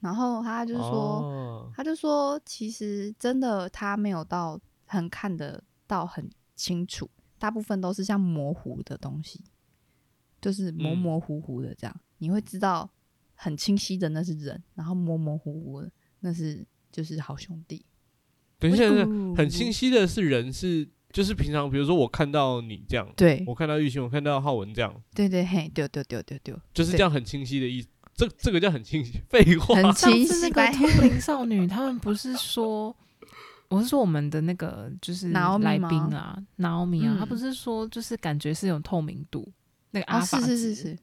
然后他就说，哦、他就说其实真的他没有到很看得到很清楚。大部分都是像模糊的东西，就是模模糊糊的这样，嗯、你会知道很清晰的那是人，然后模模糊糊的那是就是好兄弟。等一下，很清晰的是人是就是平常比如说我看到你这样，对，我看到玉兴，我看到浩文这样，对对嘿，对对对对对，就是这样很清晰的意思。这这个叫很清晰，废话。很清晰。那个通灵少女，他们不是说。我是说我们的那个就是来宾啊，Naomi 啊，他不是说就是感觉是有透明度，那个阿法是是是是，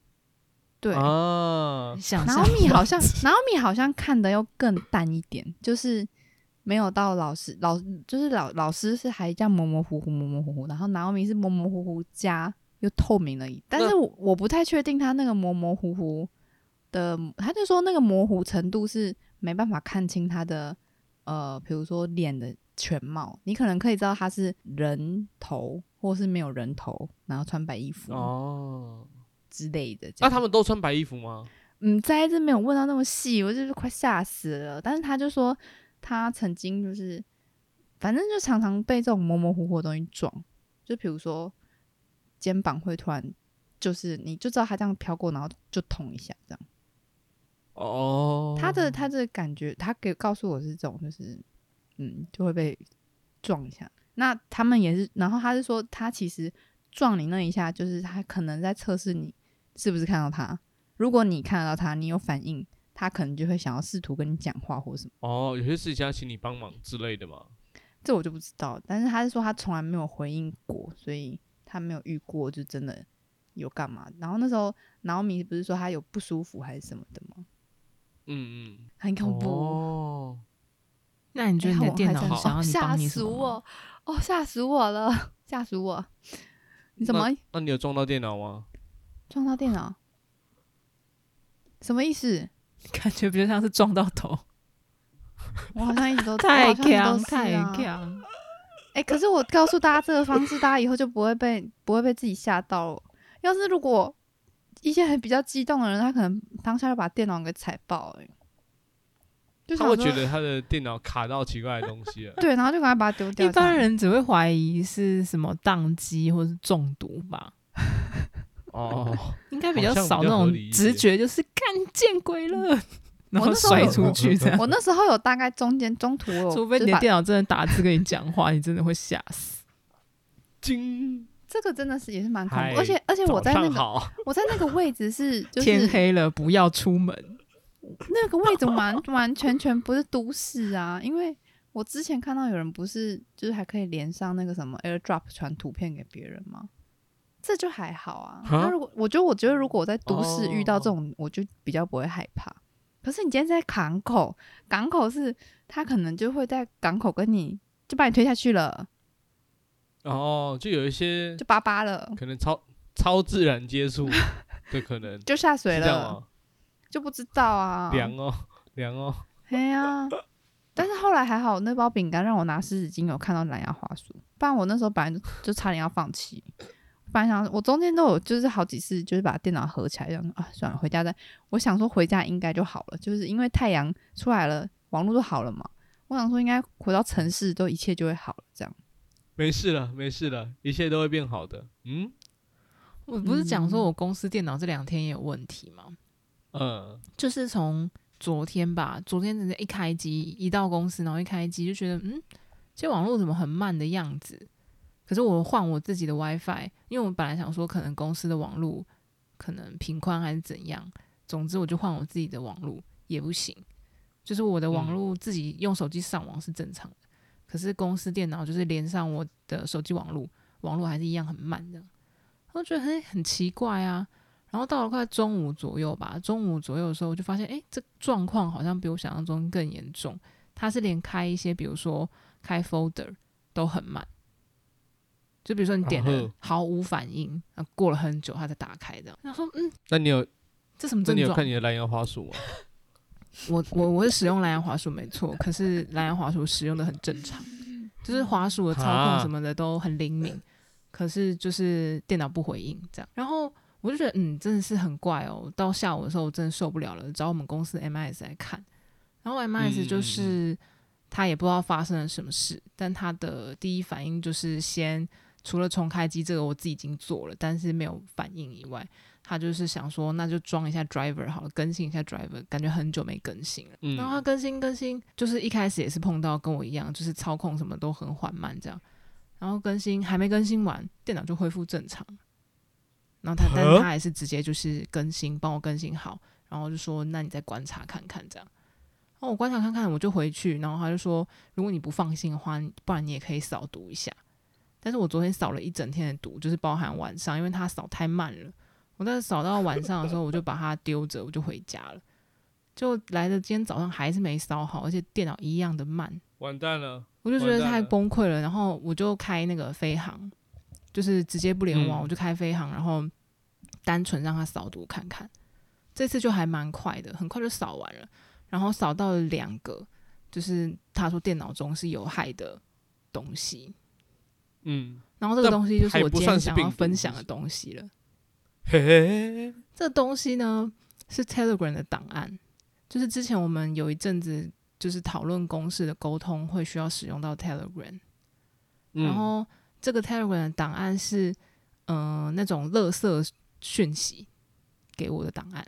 对啊，Naomi 好像 (laughs) Naomi 好像看的要更淡一点，就是没有到老师老就是老老师是还这样模模糊糊模模糊糊，然后 Naomi 是模模糊糊加又透明而已，但是我我不太确定他那个模模糊糊的，他就说那个模糊程度是没办法看清他的。呃，比如说脸的全貌，你可能可以知道他是人头，或是没有人头，然后穿白衣服哦之类的。那、啊、他们都穿白衣服吗？嗯，在这没有问到那么细，我就是快吓死了。但是他就说他曾经就是，反正就常常被这种模模糊糊的东西撞，就比如说肩膀会突然就是，你就知道他这样飘过，然后就捅一下这样。哦，他的他的感觉，他给告诉我是这种，就是嗯，就会被撞一下。那他们也是，然后他是说，他其实撞你那一下，就是他可能在测试你是不是看到他。如果你看得到他，你有反应，他可能就会想要试图跟你讲话或什么。哦，有些事情要请你帮忙之类的吗？这我就不知道。但是他是说他从来没有回应过，所以他没有遇过，就真的有干嘛。然后那时候，然后米不是说他有不舒服还是什么的吗？嗯嗯，很恐怖。哦，那你觉得你的电脑好吓死我？哦，吓死我了，吓死我！你怎么？那你有撞到电脑吗？撞到电脑？什么意思？(laughs) 感觉比较像是撞到头。我 (laughs) 好像一直都太强，太强。哎，可是我告诉大家这个方式，大家以后就不会被不会被自己吓到了。要是如果。一些很比较激动的人，他可能当下就把电脑给踩爆了，他会觉得他的电脑卡到奇怪的东西了。对，然后就赶快把它丢掉。一般人只会怀疑是什么宕机或是中毒吧。哦，(laughs) 应该比较少那种直觉，就是看见鬼了，(laughs) 然后摔出去这样。我那时候有大概中间中途，除非你的电脑真的打字跟你讲话，你真的会吓死。惊。这个真的是也是蛮恐怖，而且而且我在那个我在那个位置是、就是、天黑了不要出门，(laughs) 那个位置完完全全不是都市啊，因为我之前看到有人不是就是还可以连上那个什么 AirDrop 传图片给别人吗？这就还好啊。那如果我觉得我觉得如果我在都市遇到这种，哦、我就比较不会害怕。可是你今天在港口，港口是他可能就会在港口跟你就把你推下去了。哦，就有一些就巴巴了，可能超超自然接触的可能 (laughs) 就下水了，就不知道啊，(laughs) 凉哦凉哦，(laughs) 哎呀，但是后来还好，那包饼干让我拿湿纸巾，有看到蓝牙滑鼠，不然我那时候本来就就差点要放弃。本来想我中间都有就是好几次就是把电脑合起来，这样啊算了，回家再。我想说回家应该就好了，就是因为太阳出来了，网络都好了嘛。我想说应该回到城市都一切就会好了，这样。没事了，没事了，一切都会变好的。嗯，我不是讲说我公司电脑这两天也有问题吗？嗯，就是从昨天吧，昨天直接一开机，一到公司然后一开机就觉得，嗯，这网络怎么很慢的样子？可是我换我自己的 WiFi，因为我本来想说可能公司的网络可能频宽还是怎样，总之我就换我自己的网络也不行，就是我的网络自己用手机上网是正常的。可是公司电脑就是连上我的手机网络，网络还是一样很慢的，我觉得很很奇怪啊。然后到了快中午左右吧，中午左右的时候，我就发现，诶，这状况好像比我想象中更严重。它是连开一些，比如说开 folder 都很慢。就比如说你点了毫无反应，啊过了很久它才打开这样。他说嗯，那你有这什么症状？那你有看你的蓝牙滑鼠吗？(laughs) 我我我是使用蓝牙滑鼠没错，可是蓝牙滑鼠使用的很正常，就是滑鼠的操控什么的都很灵敏，可是就是电脑不回应这样。然后我就觉得嗯，真的是很怪哦。到下午的时候我真的受不了了，找我们公司 MIS 来看，然后 MIS 就是他也不知道发生了什么事，但他的第一反应就是先除了重开机这个我自己已经做了，但是没有反应以外。他就是想说，那就装一下 driver 好了，更新一下 driver，感觉很久没更新了。嗯、然后他更新更新，就是一开始也是碰到跟我一样，就是操控什么都很缓慢这样。然后更新还没更新完，电脑就恢复正常。然后他，但是他还是直接就是更新，帮我更新好，然后就说，那你再观察看看这样。然后我观察看看，我就回去，然后他就说，如果你不放心的话，不然你也可以扫读一下。但是我昨天扫了一整天的毒，就是包含晚上，因为它扫太慢了。我在扫到晚上的时候，我就把它丢着，我就回家了。就来的今天早上还是没扫好，而且电脑一样的慢，完蛋了！我就觉得太崩溃了。然后我就开那个飞航，就是直接不联网，嗯、我就开飞航，然后单纯让它扫毒看看。这次就还蛮快的，很快就扫完了。然后扫到了两个，就是他说电脑中是有害的东西。嗯，然后这个东西就是我今天想要分享的东西了。嘿嘿，这东西呢是 Telegram 的档案，就是之前我们有一阵子就是讨论公式的沟通会需要使用到 Telegram，、嗯、然后这个 Telegram 的档案是嗯、呃、那种垃圾讯息给我的档案，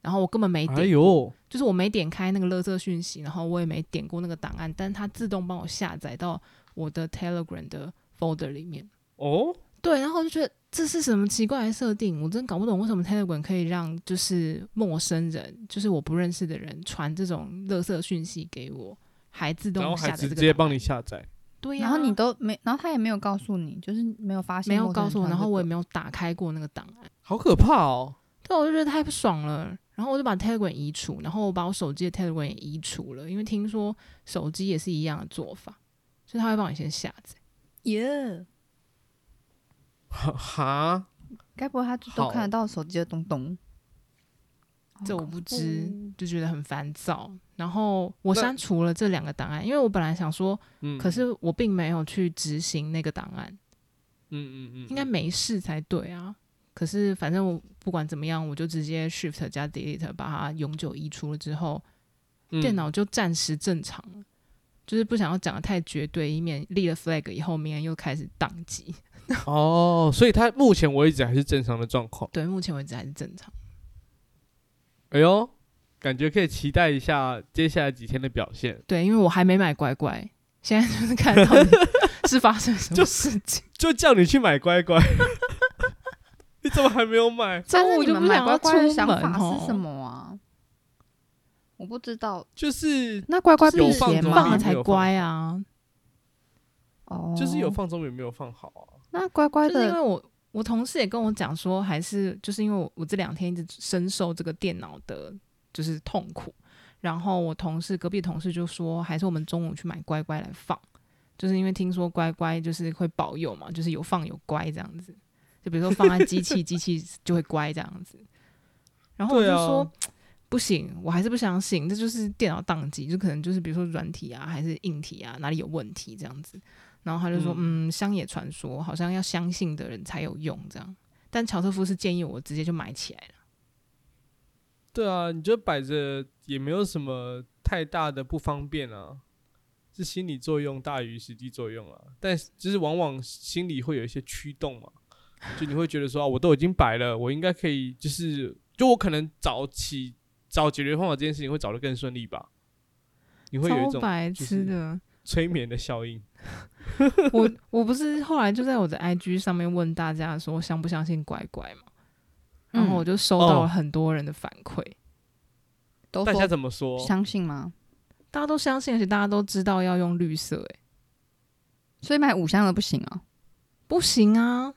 然后我根本没点，哎呦，就是我没点开那个垃圾讯息，然后我也没点过那个档案，但它自动帮我下载到我的 Telegram 的 folder 里面。哦，对，然后我就觉得。这是什么奇怪的设定？我真搞不懂为什么 Telegram 可以让就是陌生人，就是我不认识的人传这种垃圾讯息给我，还自动下载，直接帮你下载。对呀、啊，然后你都没，然后他也没有告诉你，就是没有发现，没有告诉我，然后我也没有打开过那个档案，好可怕哦！对，我就觉得太不爽了。然后我就把 Telegram 移除，然后我把我手机的 Telegram 也移除了，因为听说手机也是一样的做法，所以他会帮你先下载。耶。哈，该不会他都看得到手机的东东？这我不知，就觉得很烦躁。然后我删除了这两个档案，因为我本来想说，嗯，可是我并没有去执行那个档案，嗯嗯嗯，应该没事才对啊。可是反正我不管怎么样，我就直接 Shift 加 Delete 把它永久移除了之后，电脑就暂时正常了。就是不想要讲的太绝对，以免立了 flag 以后，明天又开始宕机。(laughs) 哦，所以他目前为止还是正常的状况。对，目前为止还是正常。哎呦，感觉可以期待一下接下来几天的表现。对，因为我还没买乖乖，现在就是看到 (laughs) 是发生什么事情，就，(laughs) 就叫你去买乖乖。你怎么还没有买？中午就不想要出门，想法是什么啊？我不知道，就是那乖乖有放放了才乖啊。哦，就是有放中，也没有放好啊？那乖乖的，因为我我同事也跟我讲说，还是就是因为我我这两天一直深受这个电脑的，就是痛苦。然后我同事隔壁同事就说，还是我们中午去买乖乖来放，就是因为听说乖乖就是会保佑嘛，就是有放有乖这样子。就比如说放在机器，(laughs) 机器就会乖这样子。然后我就说、啊、不行，我还是不相信，这就是电脑宕机，就可能就是比如说软体啊，还是硬体啊，哪里有问题这样子。然后他就说：“嗯，乡野传说好像要相信的人才有用这样。”但乔特夫是建议我直接就买起来了。对啊，你就摆着也没有什么太大的不方便啊，是心理作用大于实际作用啊。但就是往往心里会有一些驱动嘛，就你会觉得说啊，我都已经摆了，我应该可以，就是就我可能早起找解决方法这件事情会找的更顺利吧。你会有一种白痴的 (laughs) 催眠的效应。我我不是后来就在我的 IG 上面问大家说相不相信乖乖嘛，然后我就收到了很多人的反馈，嗯，大家怎么说？相信吗？大家都相信，而且大家都知道要用绿色，欸，所以买五香的不行啊？不行啊，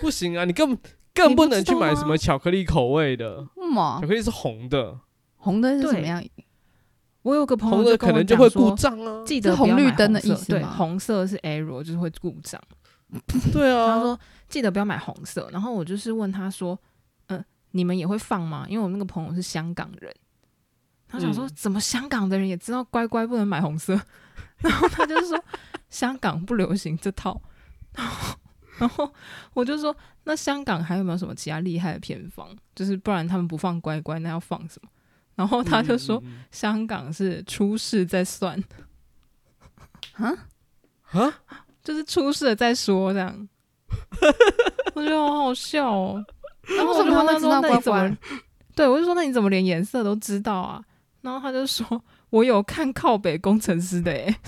不行啊！你更更不能去买什么巧克力口味的，巧克力是红的，红灯是什么样？我有个朋友红的可能就会故障啊。记得红绿灯的意思对，红色是 error，就是会故障。(laughs) 对啊，他说记得不要买红色。然后我就是问他说：“嗯、呃，你们也会放吗？”因为我那个朋友是香港人，他想说、嗯、怎么香港的人也知道乖乖不能买红色？(laughs) 然后他就是说香港不流行这套。然后，然后我就说那香港还有没有什么其他厉害的偏方？就是不然他们不放乖乖，那要放什么？然后他就说香港是出事再算。(laughs) 啊啊！就是出事了再说，这样，(laughs) 我觉得好好笑哦。然后我就问他说：“那你怎么？”对，我就说：“那你怎么连颜色都知道啊？”然后他就说：“我有看靠北工程师的，哎，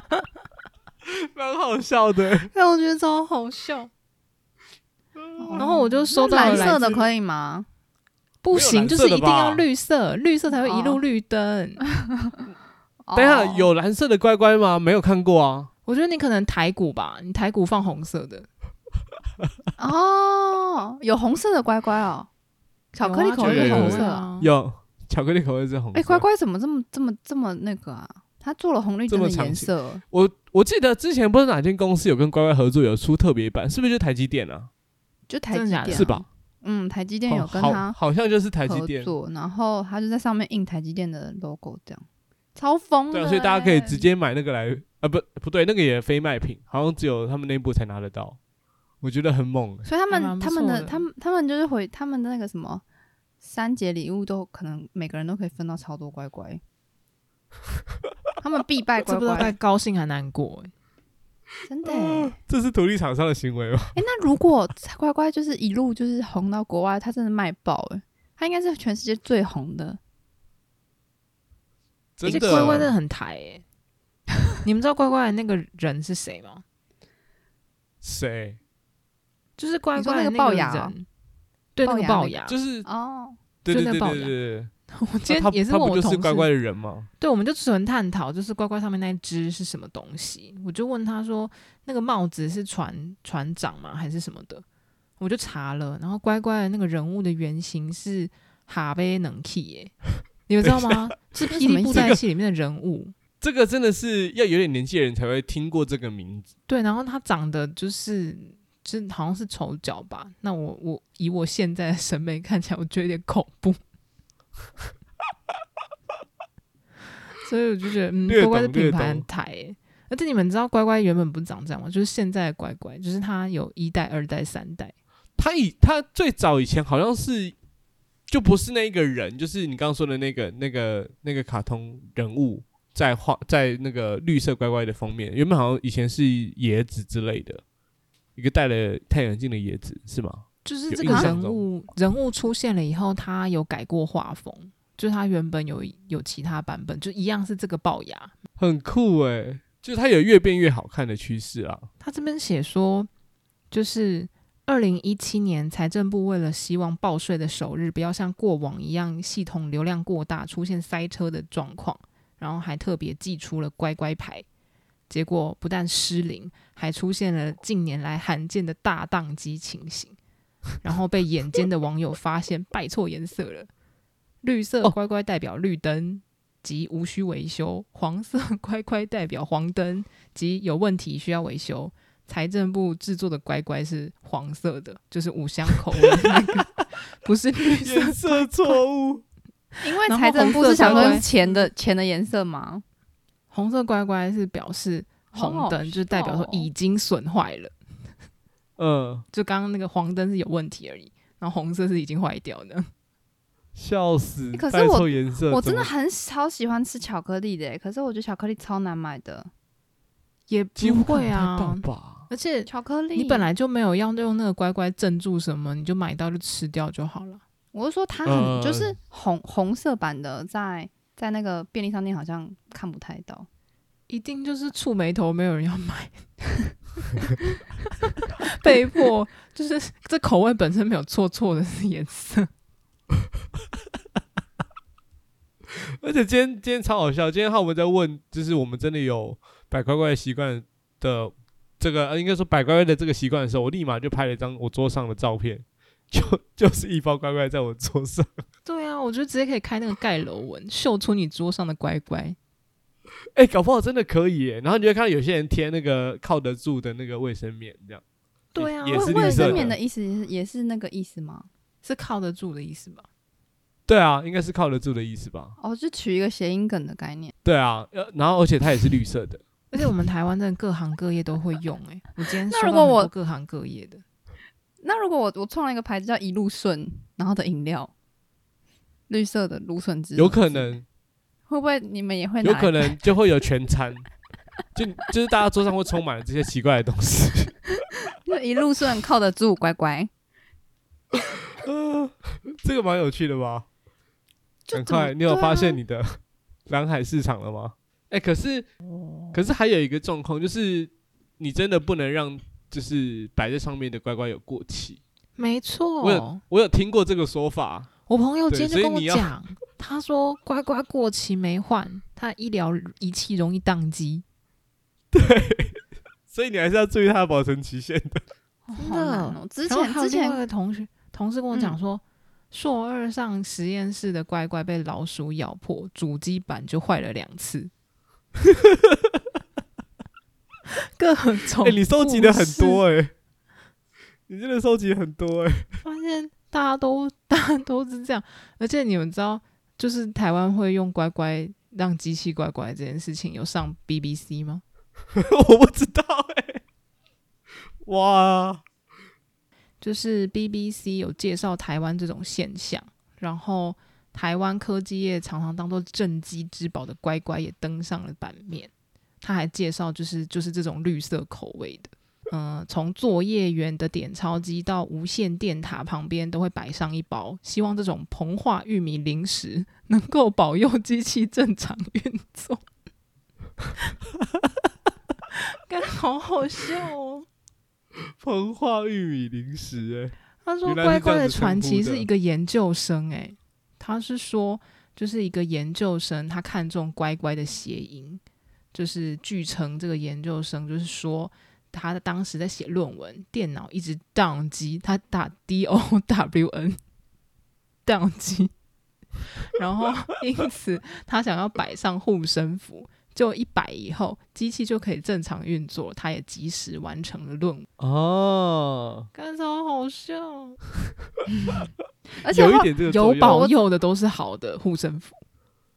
(laughs) 蛮好笑的。”但我觉得超好笑。然后我就收到蓝色的可以吗？不行，就是一定要绿色，绿色才会一路绿灯。(laughs) 等一下，有蓝色的乖乖吗？没有看过啊。我觉得你可能台股吧，你台股放红色的。(laughs) 哦，有红色的乖乖哦，巧克力口味是红色啊。有巧克力口味是红色。哎，乖乖怎么这么这么这么那个啊？他做了红绿灯的颜色。我我记得之前不知道哪间公司有跟乖乖合作，有出特别版，是不是就台积电啊？就台积电是吧？嗯，台积电有跟他好像就是台积电做，然后他就在上面印台积电的 logo 这样。超疯的，对，所以大家可以直接买那个来，啊不不对，那个也非卖品，好像只有他们内部才拿得到，我觉得很猛。所以他们他们的他们他们就是回他们的那个什么三节礼物都可能每个人都可以分到超多乖乖，(laughs) 他们必败乖乖，该高兴还难过？真的、欸，这是独立厂商的行为吗？哎、欸，那如果乖乖就是一路就是红到国外，他真的卖爆哎，他应该是全世界最红的。这乖乖真的很台哎！(laughs) 你们知道乖乖的那个人是谁吗？谁？就是乖乖那个龅牙，对，那个龅牙，就是哦，对对对对对。(laughs) 我今天也是问我同事，乖乖的人吗？对，我们就纯探讨，就是乖乖上面那只是什么东西。我就问他说，那个帽子是船船长吗？还是什么的？我就查了，然后乖乖的那个人物的原型是哈贝能 key 耶。你们知道吗？是霹雳布袋戏里面的人物。这个真的是要有点年纪的人才会听过这个名字。对，然后他长得就是，就好像是丑角吧。那我我以我现在的审美看起来，我觉得有点恐怖。(laughs) 所以我就觉得，嗯，乖乖的品牌很台、欸。而且你们知道乖乖原本不是长这样吗？就是现在的乖乖，就是他有一代、二代、三代。他以他最早以前好像是。就不是那一个人，就是你刚刚说的那个、那个、那个卡通人物在画在那个绿色乖乖的封面，原本好像以前是椰子之类的，一个戴了太阳镜的椰子是吗？就是这个人物人物出现了以后，他有改过画风，就是他原本有有其他版本，就一样是这个龅牙，很酷诶、欸，就是他有越变越好看的趋势啊。他这边写说，就是。二零一七年，财政部为了希望报税的首日不要像过往一样系统流量过大，出现塞车的状况，然后还特别寄出了乖乖牌。结果不但失灵，还出现了近年来罕见的大宕机情形，然后被眼尖的网友发现拜错颜色了。绿色乖乖代表绿灯即无需维修，黄色乖乖代表黄灯即有问题需要维修。财政部制作的乖乖是黄色的，就是五香口味那个，不是绿色颜色错误。因为财政部是想说钱的钱的颜色吗？红色乖乖是表示红灯，哦、就是代表说已经损坏了。嗯，就刚刚那个黄灯是有问题而已，然后红色是已经坏掉的。笑死！可是我颜色我真的很超喜欢吃巧克力的，可是我觉得巧克力超难买的，也不会啊。而且巧克力，你本来就没有要用那个乖乖镇住什么，你就买到就吃掉就好了。我是说它很、呃、就是红红色版的在，在在那个便利商店好像看不太到，一定就是触眉头，没有人要买，(laughs) (laughs) 被迫就是这口味本身没有错，错的是颜色。(laughs) 而且今天今天超好笑，今天我们在问，就是我们真的有摆乖乖的习惯的。这个应该说摆乖乖的这个习惯的时候，我立马就拍了一张我桌上的照片，就就是一包乖乖在我桌上。(laughs) 对啊，我觉得直接可以开那个盖楼纹，秀出你桌上的乖乖。哎、欸，搞不好真的可以耶。然后你就会看到有些人贴那个靠得住的那个卫生棉，这样。对啊，也是绿色的。卫生棉的意思也是也是那个意思吗？是靠得住的意思吧？对啊，应该是靠得住的意思吧？哦，就取一个谐音梗的概念。对啊，然后而且它也是绿色的，而且我们台湾真的各行各业都会用哎。我今天 (laughs) 那如果我各行各业的，那如果我我创了一个牌子叫一路顺，然后的饮料，绿色的芦笋汁，有可能会不会你们也会？有可能 (laughs) 就会有全餐，就就是大家桌上会充满了这些奇怪的东西。(laughs) 就一路顺靠得住，乖乖。呃，这个蛮有趣的吧？很快，你有发现你的蓝海市场了吗？哎、欸，可是，可是还有一个状况，就是你真的不能让就是摆在上面的乖乖有过期。没错，我有我有听过这个说法。我朋友今天就跟我讲，他说乖乖过期没换，他医疗仪器容易宕机。对，所以你还是要注意它的保存期限的。(laughs) 真的，哦、之前之前有个同学同事跟我讲说。嗯硕二上实验室的乖乖被老鼠咬破，主机板就坏了两次。各种，(laughs) 哎、欸，你收集的很多哎、欸，你真的收集很多哎、欸。(laughs) 发现大家都大家都是这样，而且你们知道，就是台湾会用乖乖让机器乖乖这件事情有上 BBC 吗？(laughs) 我不知道哎、哇！就是 BBC 有介绍台湾这种现象，然后台湾科技业常常当做镇机之宝的乖乖也登上了版面。他还介绍，就是就是这种绿色口味的，嗯、从作业员的点钞机到无线电塔旁边都会摆上一包，希望这种膨化玉米零食能够保佑机器正常运作。感觉好好笑哦。膨化玉米零食、欸，哎，他说乖乖的传奇是一个研究生、欸，哎，他是说就是一个研究生，他看中乖乖的谐音，就是据称这个研究生就是说他当时在写论文，电脑一直宕机，他打 D O W N 宕机，(laughs) 然后因此他想要摆上护身符。就一百以后，机器就可以正常运作，它也及时完成了论文哦，感觉好好笑，(laughs) 而且有保佑的都是好的护身符。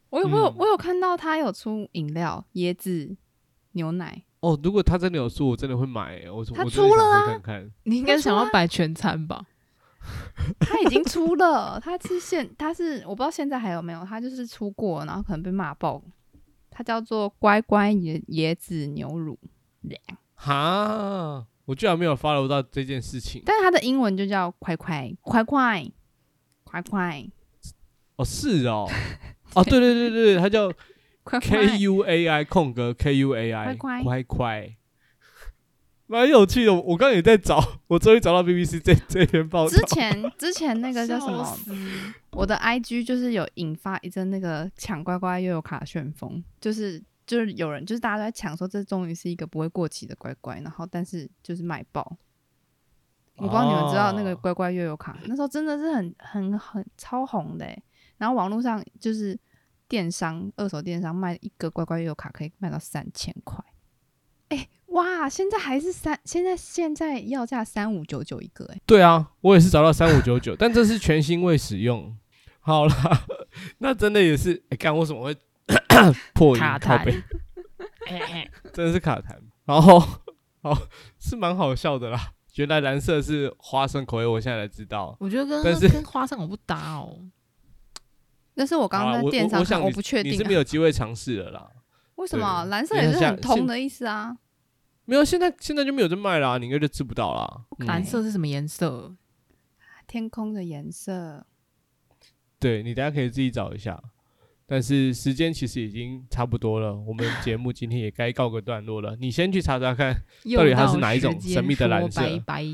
我有我有我有看到他有出饮料椰子牛奶哦，如果他真的有出，我真的会买。我他出了啊，看看你应该想要摆全餐吧？(laughs) 他已经出了，他是现他是我不知道现在还有没有，他就是出过，然后可能被骂爆。它叫做乖乖椰椰子牛乳，哈，我居然没有 follow 到这件事情。但是它的英文就叫快快快快快快。哦，是哦，哦，对对对对，它叫 (laughs) K U A I 空格 K U A I 快快快。蛮有趣的，我刚刚也在找，我终于找到 BBC 这这篇报道。之前之前那个叫什么？我的 IG 就是有引发一阵那个抢乖乖又有卡旋风，就是就是有人就是大家都在抢说这终于是一个不会过期的乖乖，然后但是就是卖爆。我不知道你们知道那个乖乖又有卡，哦、那时候真的是很很很超红的，然后网络上就是电商二手电商卖一个乖乖又有卡可以卖到三千块。哎，哇！现在还是三，现在现在要价三五九九一个，哎。对啊，我也是找到三五九九，(laughs) 但这是全新未使用。好了，(laughs) 那真的也是，(coughs) (laughs) 哎，干为什么会破音卡痰？真的是卡痰。然后，哦，是蛮好笑的啦。原来蓝色是花生口味，我现在才知道。我觉得跟但是跟花生我不搭哦。但是我刚刚在电商上，我不确定，你是没有机会尝试了啦。为什么蓝色也是很通的意思啊？没有，现在现在就没有在卖啦，你应该就吃不到啦。蓝色是什么颜色？天空的颜色。对，你大家可以自己找一下。但是时间其实已经差不多了，我们节目今天也该告个段落了。(laughs) 你先去查查看，到底它是哪一种神秘的蓝色？拜拜。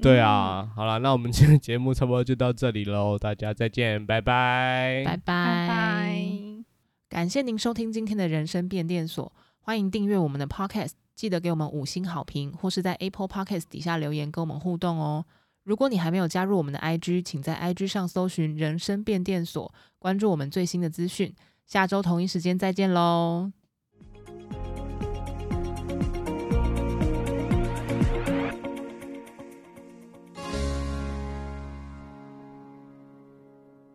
对啊，好了，那我们今天节目差不多就到这里喽，大家再见，拜拜，拜拜。感谢您收听今天的人生变电所，欢迎订阅我们的 Podcast，记得给我们五星好评，或是在 Apple Podcast 底下留言跟我们互动哦。如果你还没有加入我们的 IG，请在 IG 上搜寻“人生变电所”，关注我们最新的资讯。下周同一时间再见喽！